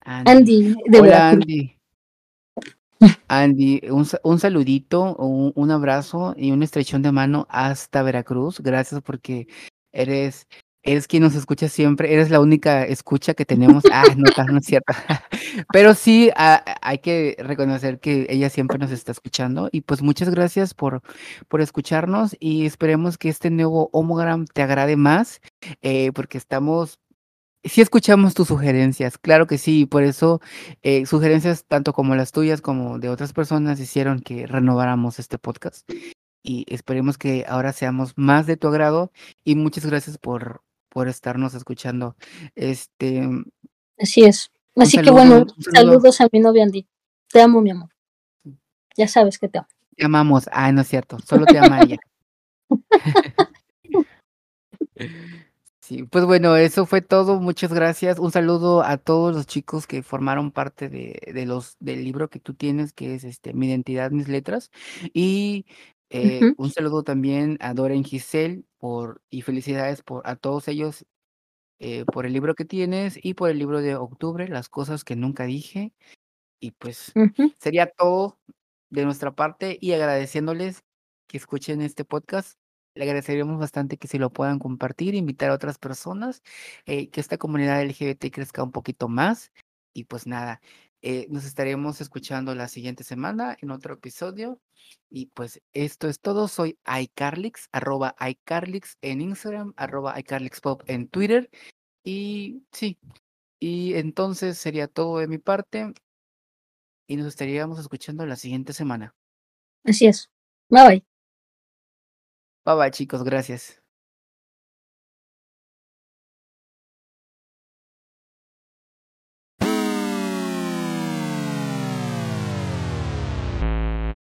Andy, de Hola, Andy. Andy, un, un saludito, un, un, abrazo y un estrechón de mano hasta Veracruz. Gracias porque eres eres quien nos escucha siempre, eres la única escucha que tenemos. Ah, no, no es cierto. Pero sí, ah, hay que reconocer que ella siempre nos está escuchando. Y pues muchas gracias por, por escucharnos y esperemos que este nuevo homogram te agrade más, eh, porque estamos sí escuchamos tus sugerencias, claro que sí, por eso eh, sugerencias tanto como las tuyas como de otras personas hicieron que renováramos este podcast y esperemos que ahora seamos más de tu agrado y muchas gracias por, por estarnos escuchando. Este. Así es. Así que bueno, saludos a mi novia Andy. Te amo, mi amor. Ya sabes que te amo. Te amamos. Ay, no es cierto. Solo te ama ella. Sí, pues bueno, eso fue todo. Muchas gracias. Un saludo a todos los chicos que formaron parte de, de los del libro que tú tienes, que es este Mi identidad, mis letras. Y eh, un saludo también a Dora y Giselle por, y felicidades por a todos ellos eh, por el libro que tienes y por el libro de octubre, Las cosas que nunca dije. Y pues sería todo de nuestra parte y agradeciéndoles que escuchen este podcast. Le agradeceríamos bastante que si lo puedan compartir, invitar a otras personas, eh, que esta comunidad LGBT crezca un poquito más. Y pues nada, eh, nos estaremos escuchando la siguiente semana en otro episodio. Y pues esto es todo. Soy iCarlix, arroba iCarlix en Instagram, arroba iCarlixPop en Twitter. Y sí, y entonces sería todo de mi parte y nos estaríamos escuchando la siguiente semana. Así es. Bye bye. Bye bye chicos, gracias.